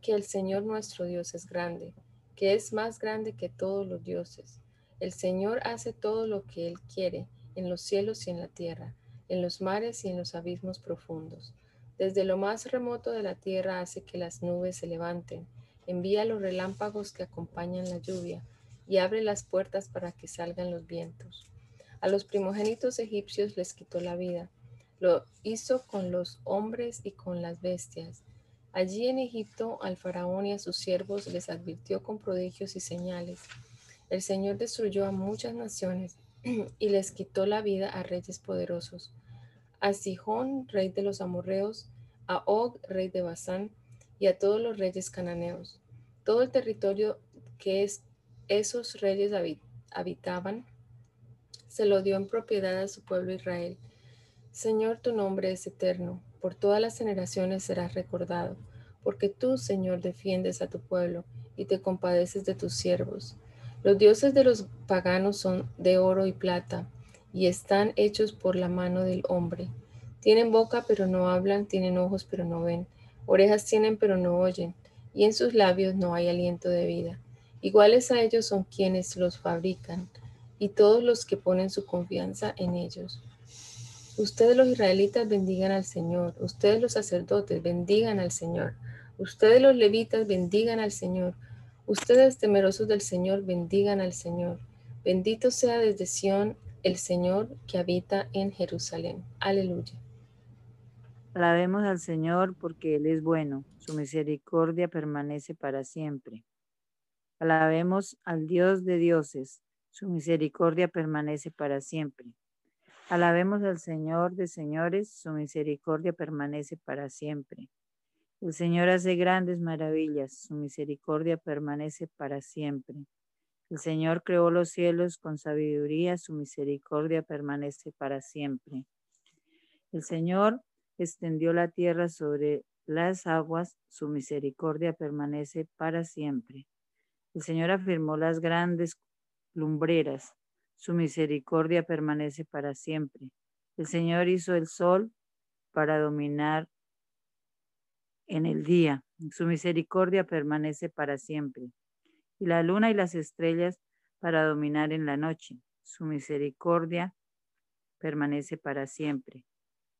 que el Señor nuestro Dios es grande, que es más grande que todos los dioses. El Señor hace todo lo que Él quiere, en los cielos y en la tierra, en los mares y en los abismos profundos. Desde lo más remoto de la tierra hace que las nubes se levanten, envía los relámpagos que acompañan la lluvia y abre las puertas para que salgan los vientos. A los primogénitos egipcios les quitó la vida lo hizo con los hombres y con las bestias. Allí en Egipto al faraón y a sus siervos les advirtió con prodigios y señales. El Señor destruyó a muchas naciones y les quitó la vida a reyes poderosos. A Sihón, rey de los amorreos, a Og, rey de Basán, y a todos los reyes cananeos. Todo el territorio que es, esos reyes habitaban se lo dio en propiedad a su pueblo Israel Señor, tu nombre es eterno, por todas las generaciones serás recordado, porque tú, Señor, defiendes a tu pueblo y te compadeces de tus siervos. Los dioses de los paganos son de oro y plata, y están hechos por la mano del hombre. Tienen boca pero no hablan, tienen ojos pero no ven, orejas tienen pero no oyen, y en sus labios no hay aliento de vida. Iguales a ellos son quienes los fabrican, y todos los que ponen su confianza en ellos. Ustedes los israelitas bendigan al Señor. Ustedes los sacerdotes bendigan al Señor. Ustedes los levitas bendigan al Señor. Ustedes temerosos del Señor bendigan al Señor. Bendito sea desde Sión el Señor que habita en Jerusalén. Aleluya. Alabemos al Señor porque Él es bueno, su misericordia permanece para siempre. Alabemos al Dios de dioses, su misericordia permanece para siempre. Alabemos al Señor de señores, su misericordia permanece para siempre. El Señor hace grandes maravillas, su misericordia permanece para siempre. El Señor creó los cielos con sabiduría, su misericordia permanece para siempre. El Señor extendió la tierra sobre las aguas, su misericordia permanece para siempre. El Señor afirmó las grandes lumbreras, su misericordia permanece para siempre. El Señor hizo el sol para dominar en el día, su misericordia permanece para siempre. Y la luna y las estrellas para dominar en la noche, su misericordia permanece para siempre.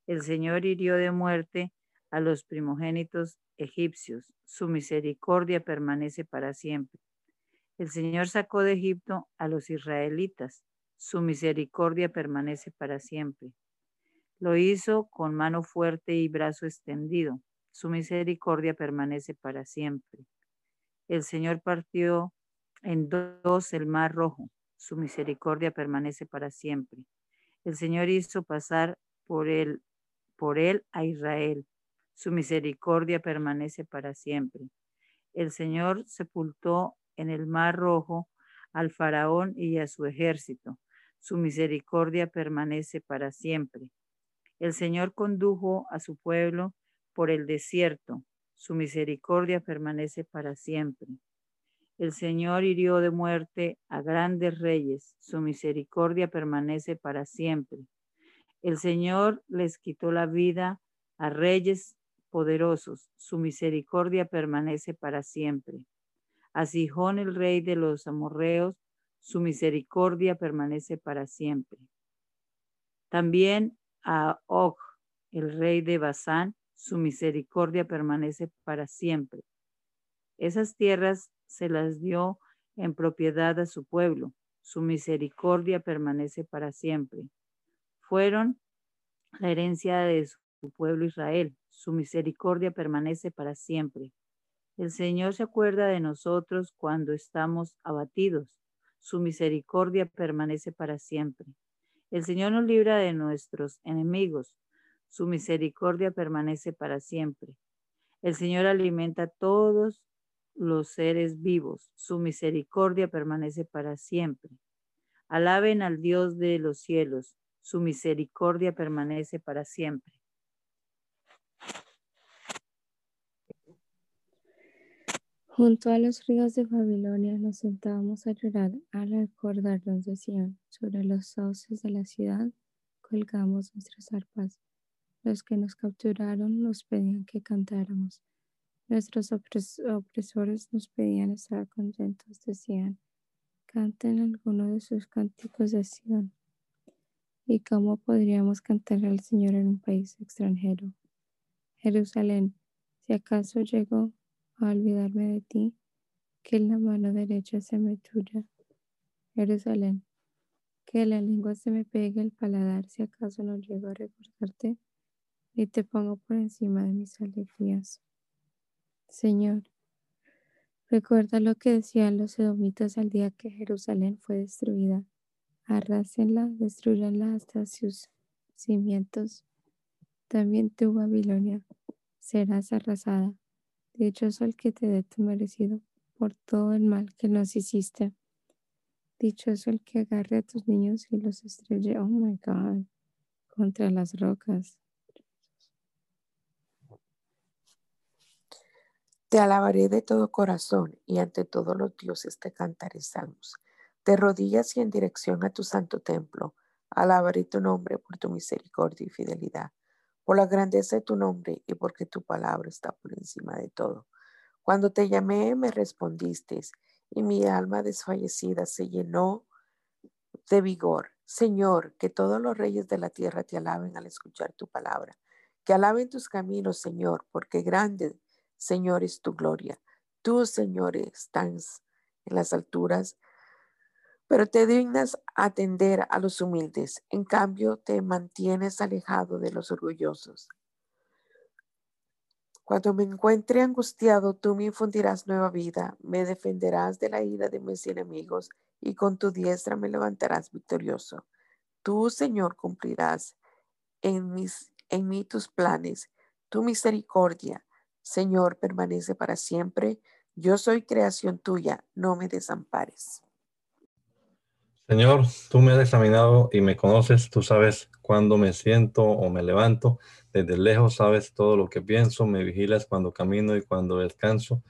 El Señor hirió de muerte a los primogénitos egipcios. Su misericordia permanece para siempre. El Señor sacó de Egipto a los israelitas. Su misericordia permanece para siempre. Lo hizo con mano fuerte y brazo extendido. Su misericordia permanece para siempre. El Señor partió en dos el mar rojo. Su misericordia permanece para siempre. El Señor hizo pasar por él a Israel. Su misericordia permanece para siempre. El Señor sepultó en el mar rojo al faraón y a su ejército. Su misericordia permanece para siempre. El Señor condujo a su pueblo por el desierto. Su misericordia permanece para siempre. El Señor hirió de muerte a grandes reyes. Su misericordia permanece para siempre. El Señor les quitó la vida a reyes poderosos. Su misericordia permanece para siempre. A Sijón, el rey de los amorreos, su misericordia permanece para siempre. También a Og, el rey de Basán, su misericordia permanece para siempre. Esas tierras se las dio en propiedad a su pueblo. Su misericordia permanece para siempre fueron la herencia de su pueblo Israel. Su misericordia permanece para siempre. El Señor se acuerda de nosotros cuando estamos abatidos. Su misericordia permanece para siempre. El Señor nos libra de nuestros enemigos. Su misericordia permanece para siempre. El Señor alimenta a todos los seres vivos. Su misericordia permanece para siempre. Alaben al Dios de los cielos su misericordia permanece para siempre. Junto a los ríos de Babilonia nos sentábamos a llorar al acordarnos de Sion. Sobre los sauces de la ciudad colgamos nuestras arpas. Los que nos capturaron nos pedían que cantáramos. Nuestros opresores nos pedían estar contentos, decían, canten alguno de sus cánticos de Sion. ¿Y cómo podríamos cantar al Señor en un país extranjero? Jerusalén, si acaso llego a olvidarme de ti, que la mano derecha se me tuya. Jerusalén, que la lengua se me pegue al paladar si acaso no llego a recordarte y te pongo por encima de mis alegrías. Señor, recuerda lo que decían los edomitas al día que Jerusalén fue destruida arrásenla, destruyanla hasta sus cimientos. También tú, Babilonia, serás arrasada. Dichoso el que te dé tu merecido por todo el mal que nos hiciste. Dichoso el que agarre a tus niños y los estrelle, oh my God, contra las rocas. Te alabaré de todo corazón y ante todos los dioses te cantaré salmos. De rodillas y en dirección a tu santo templo, alabaré tu nombre por tu misericordia y fidelidad, por la grandeza de tu nombre y porque tu palabra está por encima de todo. Cuando te llamé, me respondiste y mi alma desfallecida se llenó de vigor. Señor, que todos los reyes de la tierra te alaben al escuchar tu palabra. Que alaben tus caminos, Señor, porque grande, Señor, es tu gloria. Tú, Señor, estás en las alturas, pero te dignas atender a los humildes. En cambio, te mantienes alejado de los orgullosos. Cuando me encuentre angustiado, tú me infundirás nueva vida, me defenderás de la ira de mis enemigos y con tu diestra me levantarás victorioso. Tú, Señor, cumplirás en, en mí tus planes. Tu misericordia, Señor, permanece para siempre. Yo soy creación tuya, no me desampares. Señor, tú me has examinado y me conoces, tú sabes cuándo me siento o me levanto. Desde lejos sabes todo lo que pienso, me vigilas cuando camino y cuando descanso.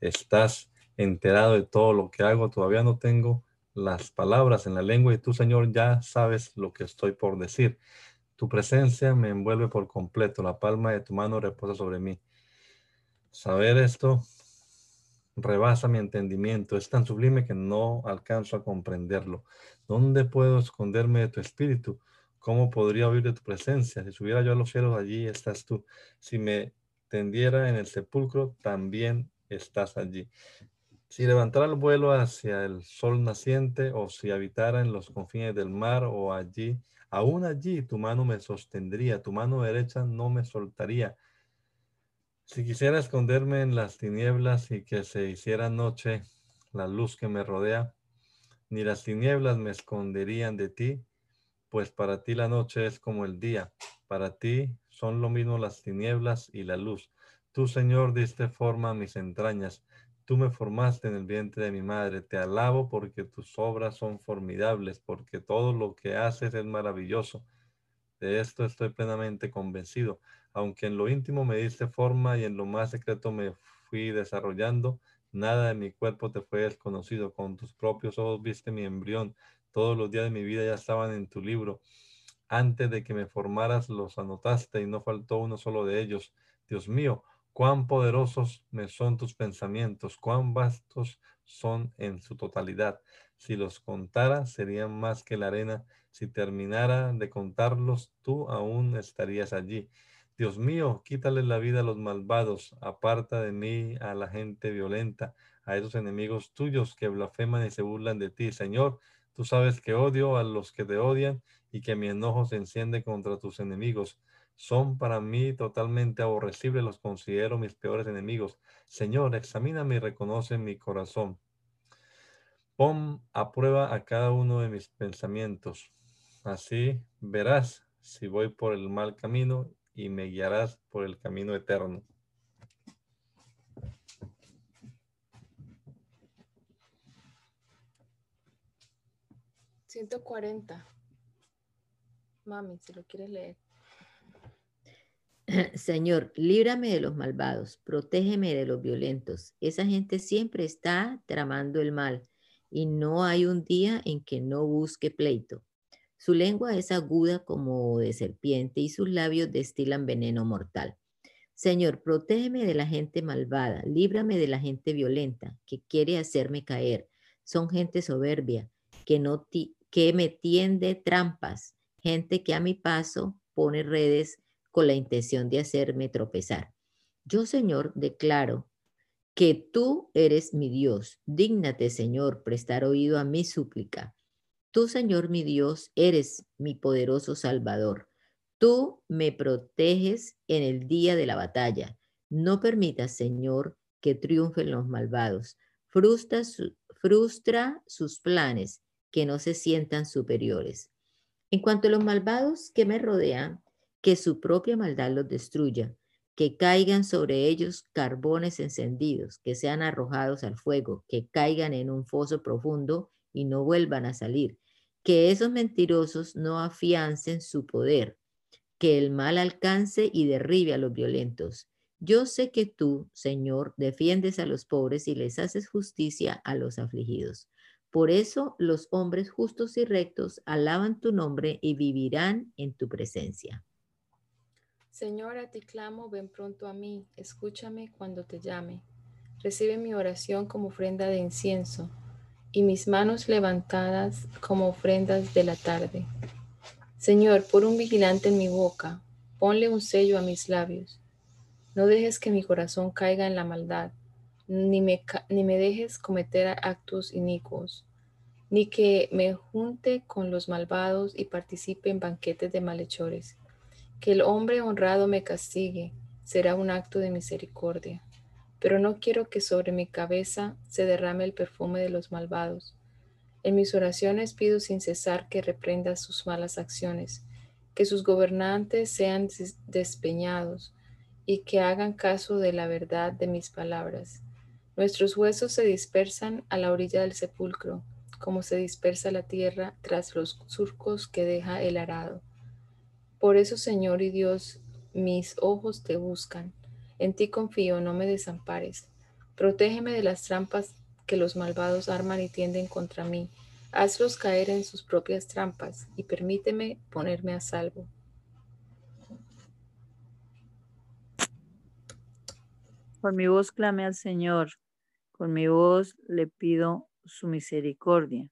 Estás enterado de todo lo que hago. Todavía no tengo las palabras en la lengua y tú, Señor, ya sabes lo que estoy por decir. Tu presencia me envuelve por completo. La palma de tu mano reposa sobre mí. Saber esto rebasa mi entendimiento. Es tan sublime que no alcanzo a comprenderlo. ¿Dónde puedo esconderme de tu espíritu? ¿Cómo podría oír de tu presencia? Si subiera yo a los cielos, allí estás tú. Si me tendiera en el sepulcro, también estás allí. Si levantara el vuelo hacia el sol naciente o si habitara en los confines del mar o allí, aún allí tu mano me sostendría, tu mano derecha no me soltaría. Si quisiera esconderme en las tinieblas y que se hiciera noche la luz que me rodea, ni las tinieblas me esconderían de ti, pues para ti la noche es como el día, para ti son lo mismo las tinieblas y la luz. Tú, Señor, diste forma a mis entrañas, tú me formaste en el vientre de mi madre. Te alabo porque tus obras son formidables, porque todo lo que haces es maravilloso. De esto estoy plenamente convencido. Aunque en lo íntimo me diste forma y en lo más secreto me fui desarrollando, nada de mi cuerpo te fue desconocido. Con tus propios ojos viste mi embrión todos los días de mi vida ya estaban en tu libro. Antes de que me formaras los anotaste y no faltó uno solo de ellos. Dios mío, cuán poderosos me son tus pensamientos, cuán vastos son en su totalidad. Si los contara, serían más que la arena. Si terminara de contarlos, tú aún estarías allí. Dios mío, quítale la vida a los malvados, aparta de mí a la gente violenta, a esos enemigos tuyos que blasfeman y se burlan de ti. Señor, Tú sabes que odio a los que te odian y que mi enojo se enciende contra tus enemigos. Son para mí totalmente aborrecibles, los considero mis peores enemigos. Señor, examíname y reconoce mi corazón. Pon a prueba a cada uno de mis pensamientos. Así verás si voy por el mal camino y me guiarás por el camino eterno. 140. Mami, si lo quieres leer. Señor, líbrame de los malvados, protégeme de los violentos. Esa gente siempre está tramando el mal y no hay un día en que no busque pleito. Su lengua es aguda como de serpiente y sus labios destilan veneno mortal. Señor, protégeme de la gente malvada, líbrame de la gente violenta que quiere hacerme caer. Son gente soberbia que no, que me tiende trampas, gente que a mi paso pone redes con la intención de hacerme tropezar. Yo, Señor, declaro que tú eres mi Dios. Dígnate, Señor, prestar oído a mi súplica. Tú, Señor, mi Dios, eres mi poderoso Salvador. Tú me proteges en el día de la batalla. No permitas, Señor, que triunfen los malvados. Frustra, frustra sus planes que no se sientan superiores. En cuanto a los malvados que me rodean, que su propia maldad los destruya, que caigan sobre ellos carbones encendidos, que sean arrojados al fuego, que caigan en un foso profundo y no vuelvan a salir, que esos mentirosos no afiancen su poder, que el mal alcance y derribe a los violentos. Yo sé que tú, Señor, defiendes a los pobres y les haces justicia a los afligidos. Por eso los hombres justos y rectos alaban tu nombre y vivirán en tu presencia. Señor, a ti clamo, ven pronto a mí, escúchame cuando te llame. Recibe mi oración como ofrenda de incienso y mis manos levantadas como ofrendas de la tarde. Señor, pon un vigilante en mi boca, ponle un sello a mis labios. No dejes que mi corazón caiga en la maldad, ni me, ni me dejes cometer actos inicuos, ni que me junte con los malvados y participe en banquetes de malhechores. Que el hombre honrado me castigue, será un acto de misericordia. Pero no quiero que sobre mi cabeza se derrame el perfume de los malvados. En mis oraciones pido sin cesar que reprenda sus malas acciones, que sus gobernantes sean despeñados y que hagan caso de la verdad de mis palabras. Nuestros huesos se dispersan a la orilla del sepulcro, como se dispersa la tierra tras los surcos que deja el arado. Por eso, Señor y Dios, mis ojos te buscan. En ti confío, no me desampares. Protégeme de las trampas que los malvados arman y tienden contra mí. Hazlos caer en sus propias trampas y permíteme ponerme a salvo. Por mi voz clame al Señor, con mi voz le pido su misericordia.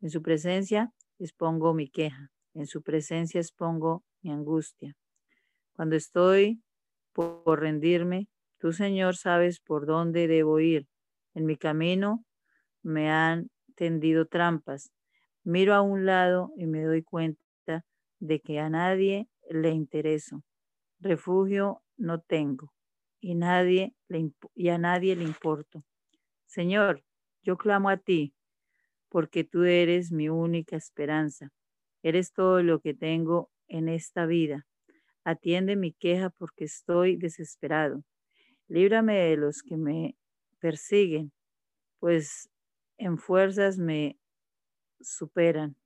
En su presencia expongo mi queja, en su presencia expongo mi angustia. Cuando estoy por rendirme, tú, Señor, sabes por dónde debo ir. En mi camino me han tendido trampas. Miro a un lado y me doy cuenta de que a nadie le intereso. Refugio no tengo y, nadie le, y a nadie le importo. Señor, yo clamo a ti, porque tú eres mi única esperanza. Eres todo lo que tengo en esta vida. Atiende mi queja porque estoy desesperado. Líbrame de los que me persiguen, pues en fuerzas me superan.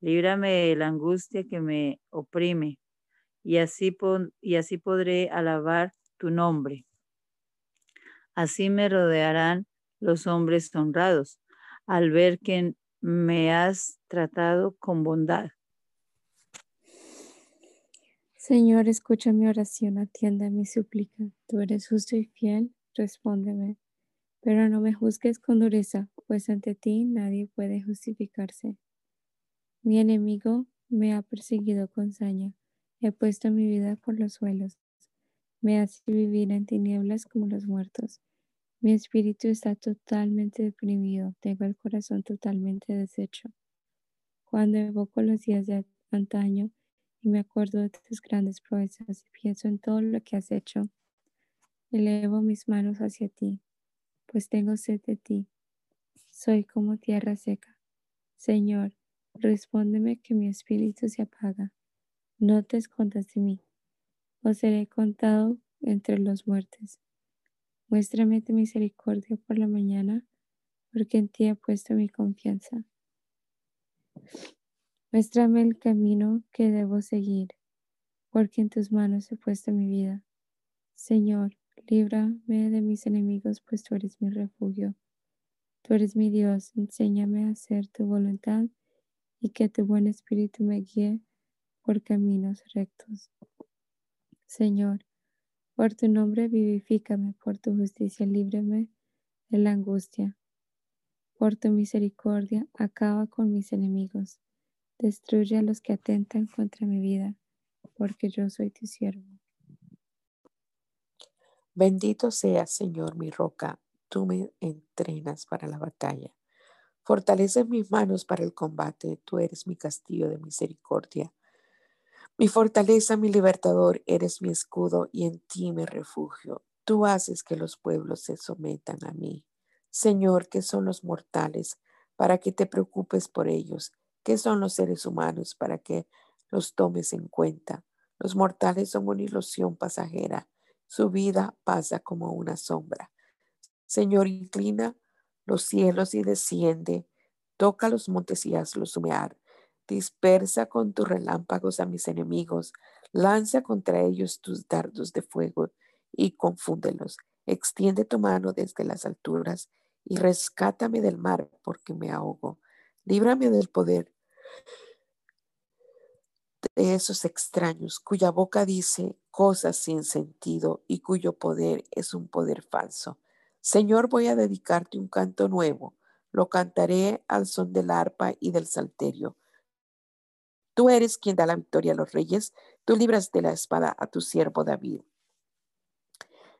Líbrame de la angustia que me oprime, y así, y así podré alabar tu nombre. Así me rodearán los hombres honrados al ver que me has tratado con bondad. Señor, escucha mi oración, atienda mi súplica. Tú eres justo y fiel, respóndeme. Pero no me juzgues con dureza, pues ante ti nadie puede justificarse. Mi enemigo me ha perseguido con saña, he puesto mi vida por los suelos me hace vivir en tinieblas como los muertos. Mi espíritu está totalmente deprimido, tengo el corazón totalmente deshecho. Cuando evoco los días de antaño y me acuerdo de tus grandes proezas y pienso en todo lo que has hecho, elevo mis manos hacia ti, pues tengo sed de ti. Soy como tierra seca. Señor, respóndeme que mi espíritu se apaga. No te escondas de mí o seré contado entre los muertos. Muéstrame tu misericordia por la mañana, porque en ti he puesto mi confianza. Muéstrame el camino que debo seguir, porque en tus manos he puesto mi vida. Señor, líbrame de mis enemigos, pues tú eres mi refugio. Tú eres mi Dios, enséñame a hacer tu voluntad y que tu buen espíritu me guíe por caminos rectos. Señor, por tu nombre vivifícame, por tu justicia líbreme de la angustia. Por tu misericordia acaba con mis enemigos. Destruye a los que atentan contra mi vida, porque yo soy tu siervo. Bendito seas, Señor, mi roca. Tú me entrenas para la batalla. Fortalece mis manos para el combate. Tú eres mi castillo de misericordia. Mi fortaleza, mi libertador, eres mi escudo y en ti me refugio. Tú haces que los pueblos se sometan a mí. Señor, ¿qué son los mortales para que te preocupes por ellos? ¿Qué son los seres humanos para que los tomes en cuenta? Los mortales son una ilusión pasajera. Su vida pasa como una sombra. Señor, inclina los cielos y desciende. Toca los montes y hazlos humear. Dispersa con tus relámpagos a mis enemigos, lanza contra ellos tus dardos de fuego y confúndelos. Extiende tu mano desde las alturas y rescátame del mar porque me ahogo. Líbrame del poder de esos extraños cuya boca dice cosas sin sentido y cuyo poder es un poder falso. Señor, voy a dedicarte un canto nuevo. Lo cantaré al son del arpa y del salterio. Tú eres quien da la victoria a los reyes, tú libras de la espada a tu siervo David.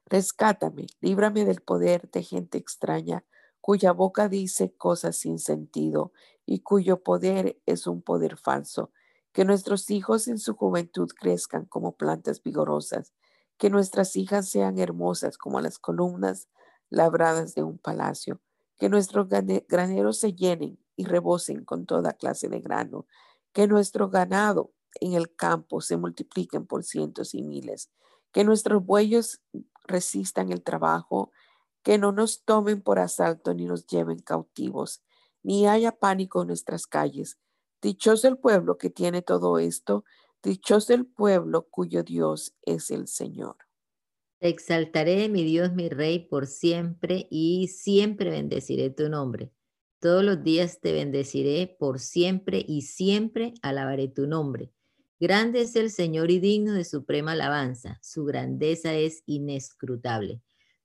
Rescátame, líbrame del poder de gente extraña, cuya boca dice cosas sin sentido y cuyo poder es un poder falso. Que nuestros hijos en su juventud crezcan como plantas vigorosas, que nuestras hijas sean hermosas como las columnas labradas de un palacio, que nuestros graneros se llenen y rebosen con toda clase de grano, que nuestro ganado en el campo se multipliquen por cientos y miles, que nuestros bueyos resistan el trabajo, que no nos tomen por asalto ni nos lleven cautivos, ni haya pánico en nuestras calles. Dichoso el pueblo que tiene todo esto, dichoso el pueblo cuyo Dios es el Señor. Te exaltaré, mi Dios, mi Rey, por siempre y siempre bendeciré tu nombre. Todos los días te bendeciré por siempre y siempre alabaré tu nombre. Grande es el Señor y digno de suprema alabanza. Su grandeza es inescrutable.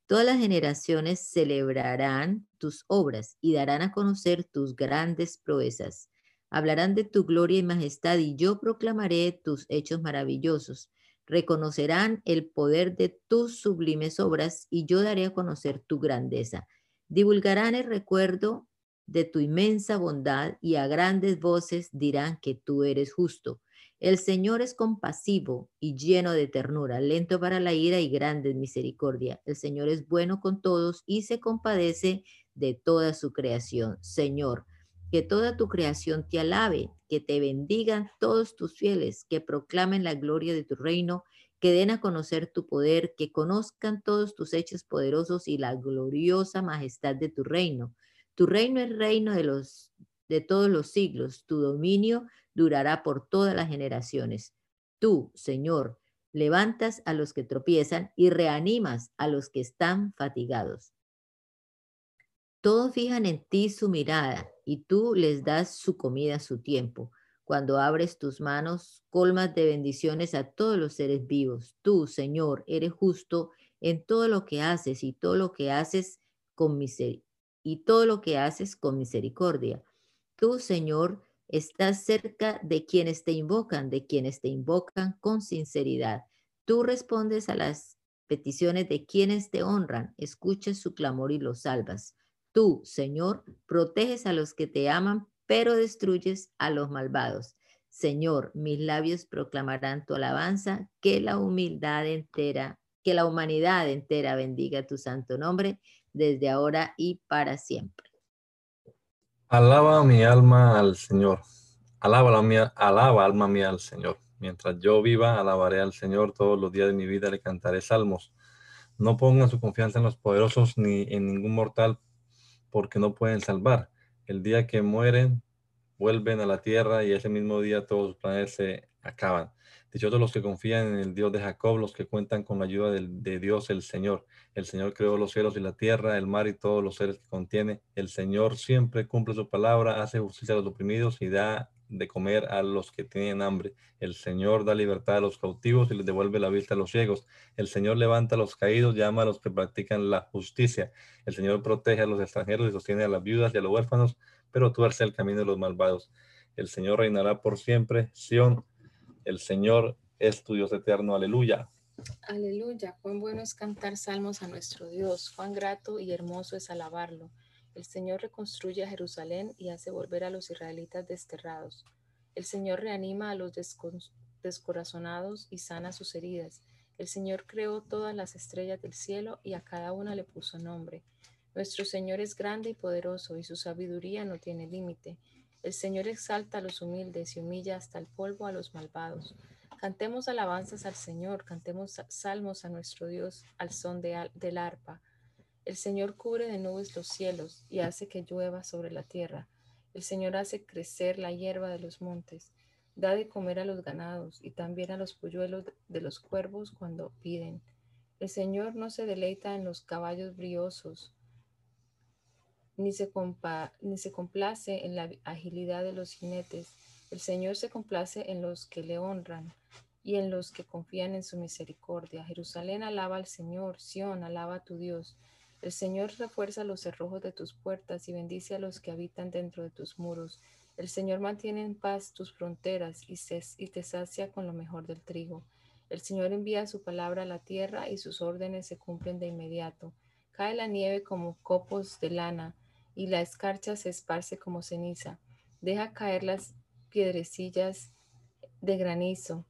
Todas las generaciones celebrarán tus obras y darán a conocer tus grandes proezas. Hablarán de tu gloria y majestad y yo proclamaré tus hechos maravillosos. Reconocerán el poder de tus sublimes obras y yo daré a conocer tu grandeza. Divulgarán el recuerdo de tu inmensa bondad y a grandes voces dirán que tú eres justo. El Señor es compasivo y lleno de ternura, lento para la ira y grande en misericordia. El Señor es bueno con todos y se compadece de toda su creación. Señor, que toda tu creación te alabe, que te bendigan todos tus fieles, que proclamen la gloria de tu reino, que den a conocer tu poder, que conozcan todos tus hechos poderosos y la gloriosa majestad de tu reino tu reino es reino de los de todos los siglos, tu dominio durará por todas las generaciones. Tú, Señor, levantas a los que tropiezan y reanimas a los que están fatigados. Todos fijan en ti su mirada y tú les das su comida a su tiempo. Cuando abres tus manos, colmas de bendiciones a todos los seres vivos. Tú, Señor, eres justo en todo lo que haces y todo lo que haces con misericordia y todo lo que haces con misericordia. Tú, Señor, estás cerca de quienes te invocan, de quienes te invocan con sinceridad. Tú respondes a las peticiones de quienes te honran, escuchas su clamor y los salvas. Tú, Señor, proteges a los que te aman, pero destruyes a los malvados. Señor, mis labios proclamarán tu alabanza, que la humildad entera, que la humanidad entera bendiga tu santo nombre desde ahora y para siempre. Alaba mi alma al Señor. Alaba, mía, alaba alma mía al Señor. Mientras yo viva, alabaré al Señor todos los días de mi vida, le cantaré salmos. No pongan su confianza en los poderosos ni en ningún mortal, porque no pueden salvar. El día que mueren, vuelven a la tierra y ese mismo día todos sus planes se acaban. Dichosos los que confían en el Dios de Jacob, los que cuentan con la ayuda de, Dios el Señor. El Señor creó los cielos y la tierra, el mar y todos los seres que contiene. El Señor siempre cumple su palabra, hace justicia a los oprimidos y da de comer a los que tienen hambre. El Señor da libertad a los cautivos y les devuelve la vista a los ciegos. El Señor levanta a los caídos, llama a los que practican la justicia. El Señor protege a los extranjeros y sostiene a las viudas y a los huérfanos, pero tuerce el camino de los malvados. El Señor reinará por siempre. Sión el Señor es tu Dios eterno. Aleluya. Aleluya. Cuán bueno es cantar salmos a nuestro Dios. Cuán grato y hermoso es alabarlo. El Señor reconstruye a Jerusalén y hace volver a los israelitas desterrados. El Señor reanima a los descorazonados y sana sus heridas. El Señor creó todas las estrellas del cielo y a cada una le puso nombre. Nuestro Señor es grande y poderoso y su sabiduría no tiene límite. El Señor exalta a los humildes y humilla hasta el polvo a los malvados. Cantemos alabanzas al Señor, cantemos salmos a nuestro Dios al son de, del arpa. El Señor cubre de nubes los cielos y hace que llueva sobre la tierra. El Señor hace crecer la hierba de los montes, da de comer a los ganados y también a los polluelos de los cuervos cuando piden. El Señor no se deleita en los caballos briosos, ni se, ni se complace en la agilidad de los jinetes. El Señor se complace en los que le honran y en los que confían en su misericordia. Jerusalén alaba al Señor, Sión alaba a tu Dios. El Señor refuerza los cerrojos de tus puertas y bendice a los que habitan dentro de tus muros. El Señor mantiene en paz tus fronteras y, y te sacia con lo mejor del trigo. El Señor envía su palabra a la tierra y sus órdenes se cumplen de inmediato. Cae la nieve como copos de lana y la escarcha se esparce como ceniza. Deja caer las piedrecillas de granizo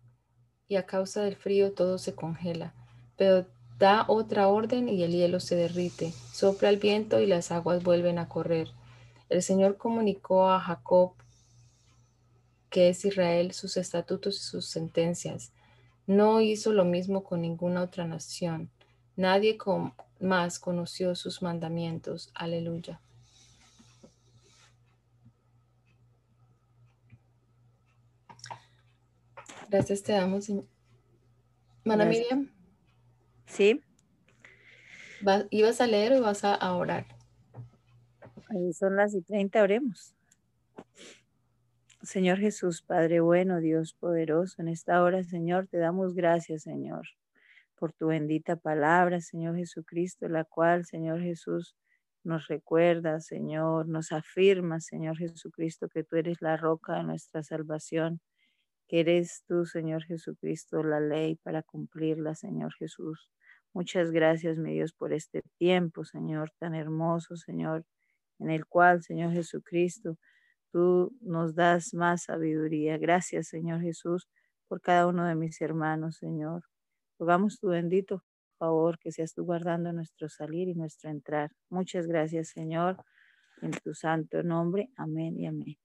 y a causa del frío todo se congela. Pero da otra orden y el hielo se derrite. Sopla el viento y las aguas vuelven a correr. El Señor comunicó a Jacob, que es Israel, sus estatutos y sus sentencias. No hizo lo mismo con ninguna otra nación. Nadie más conoció sus mandamientos. Aleluya. Gracias te damos, Mana Miriam. Sí. ¿Ibas a leer o vas a, orar? Ahí son las y treinta, oremos. Señor Jesús, Padre bueno, Dios poderoso, en esta hora, Señor, te damos gracias, Señor, por tu bendita palabra, Señor Jesucristo, la cual, Señor Jesús, nos recuerda, Señor, nos afirma, Señor Jesucristo, que tú eres la roca de nuestra salvación, que eres tú, Señor Jesucristo, la ley para cumplirla, Señor Jesús. Muchas gracias, mi Dios, por este tiempo, Señor, tan hermoso, Señor, en el cual, Señor Jesucristo, tú nos das más sabiduría. Gracias, Señor Jesús, por cada uno de mis hermanos, Señor. Rogamos tu bendito favor que seas tú guardando nuestro salir y nuestro entrar. Muchas gracias, Señor, en tu santo nombre. Amén y amén.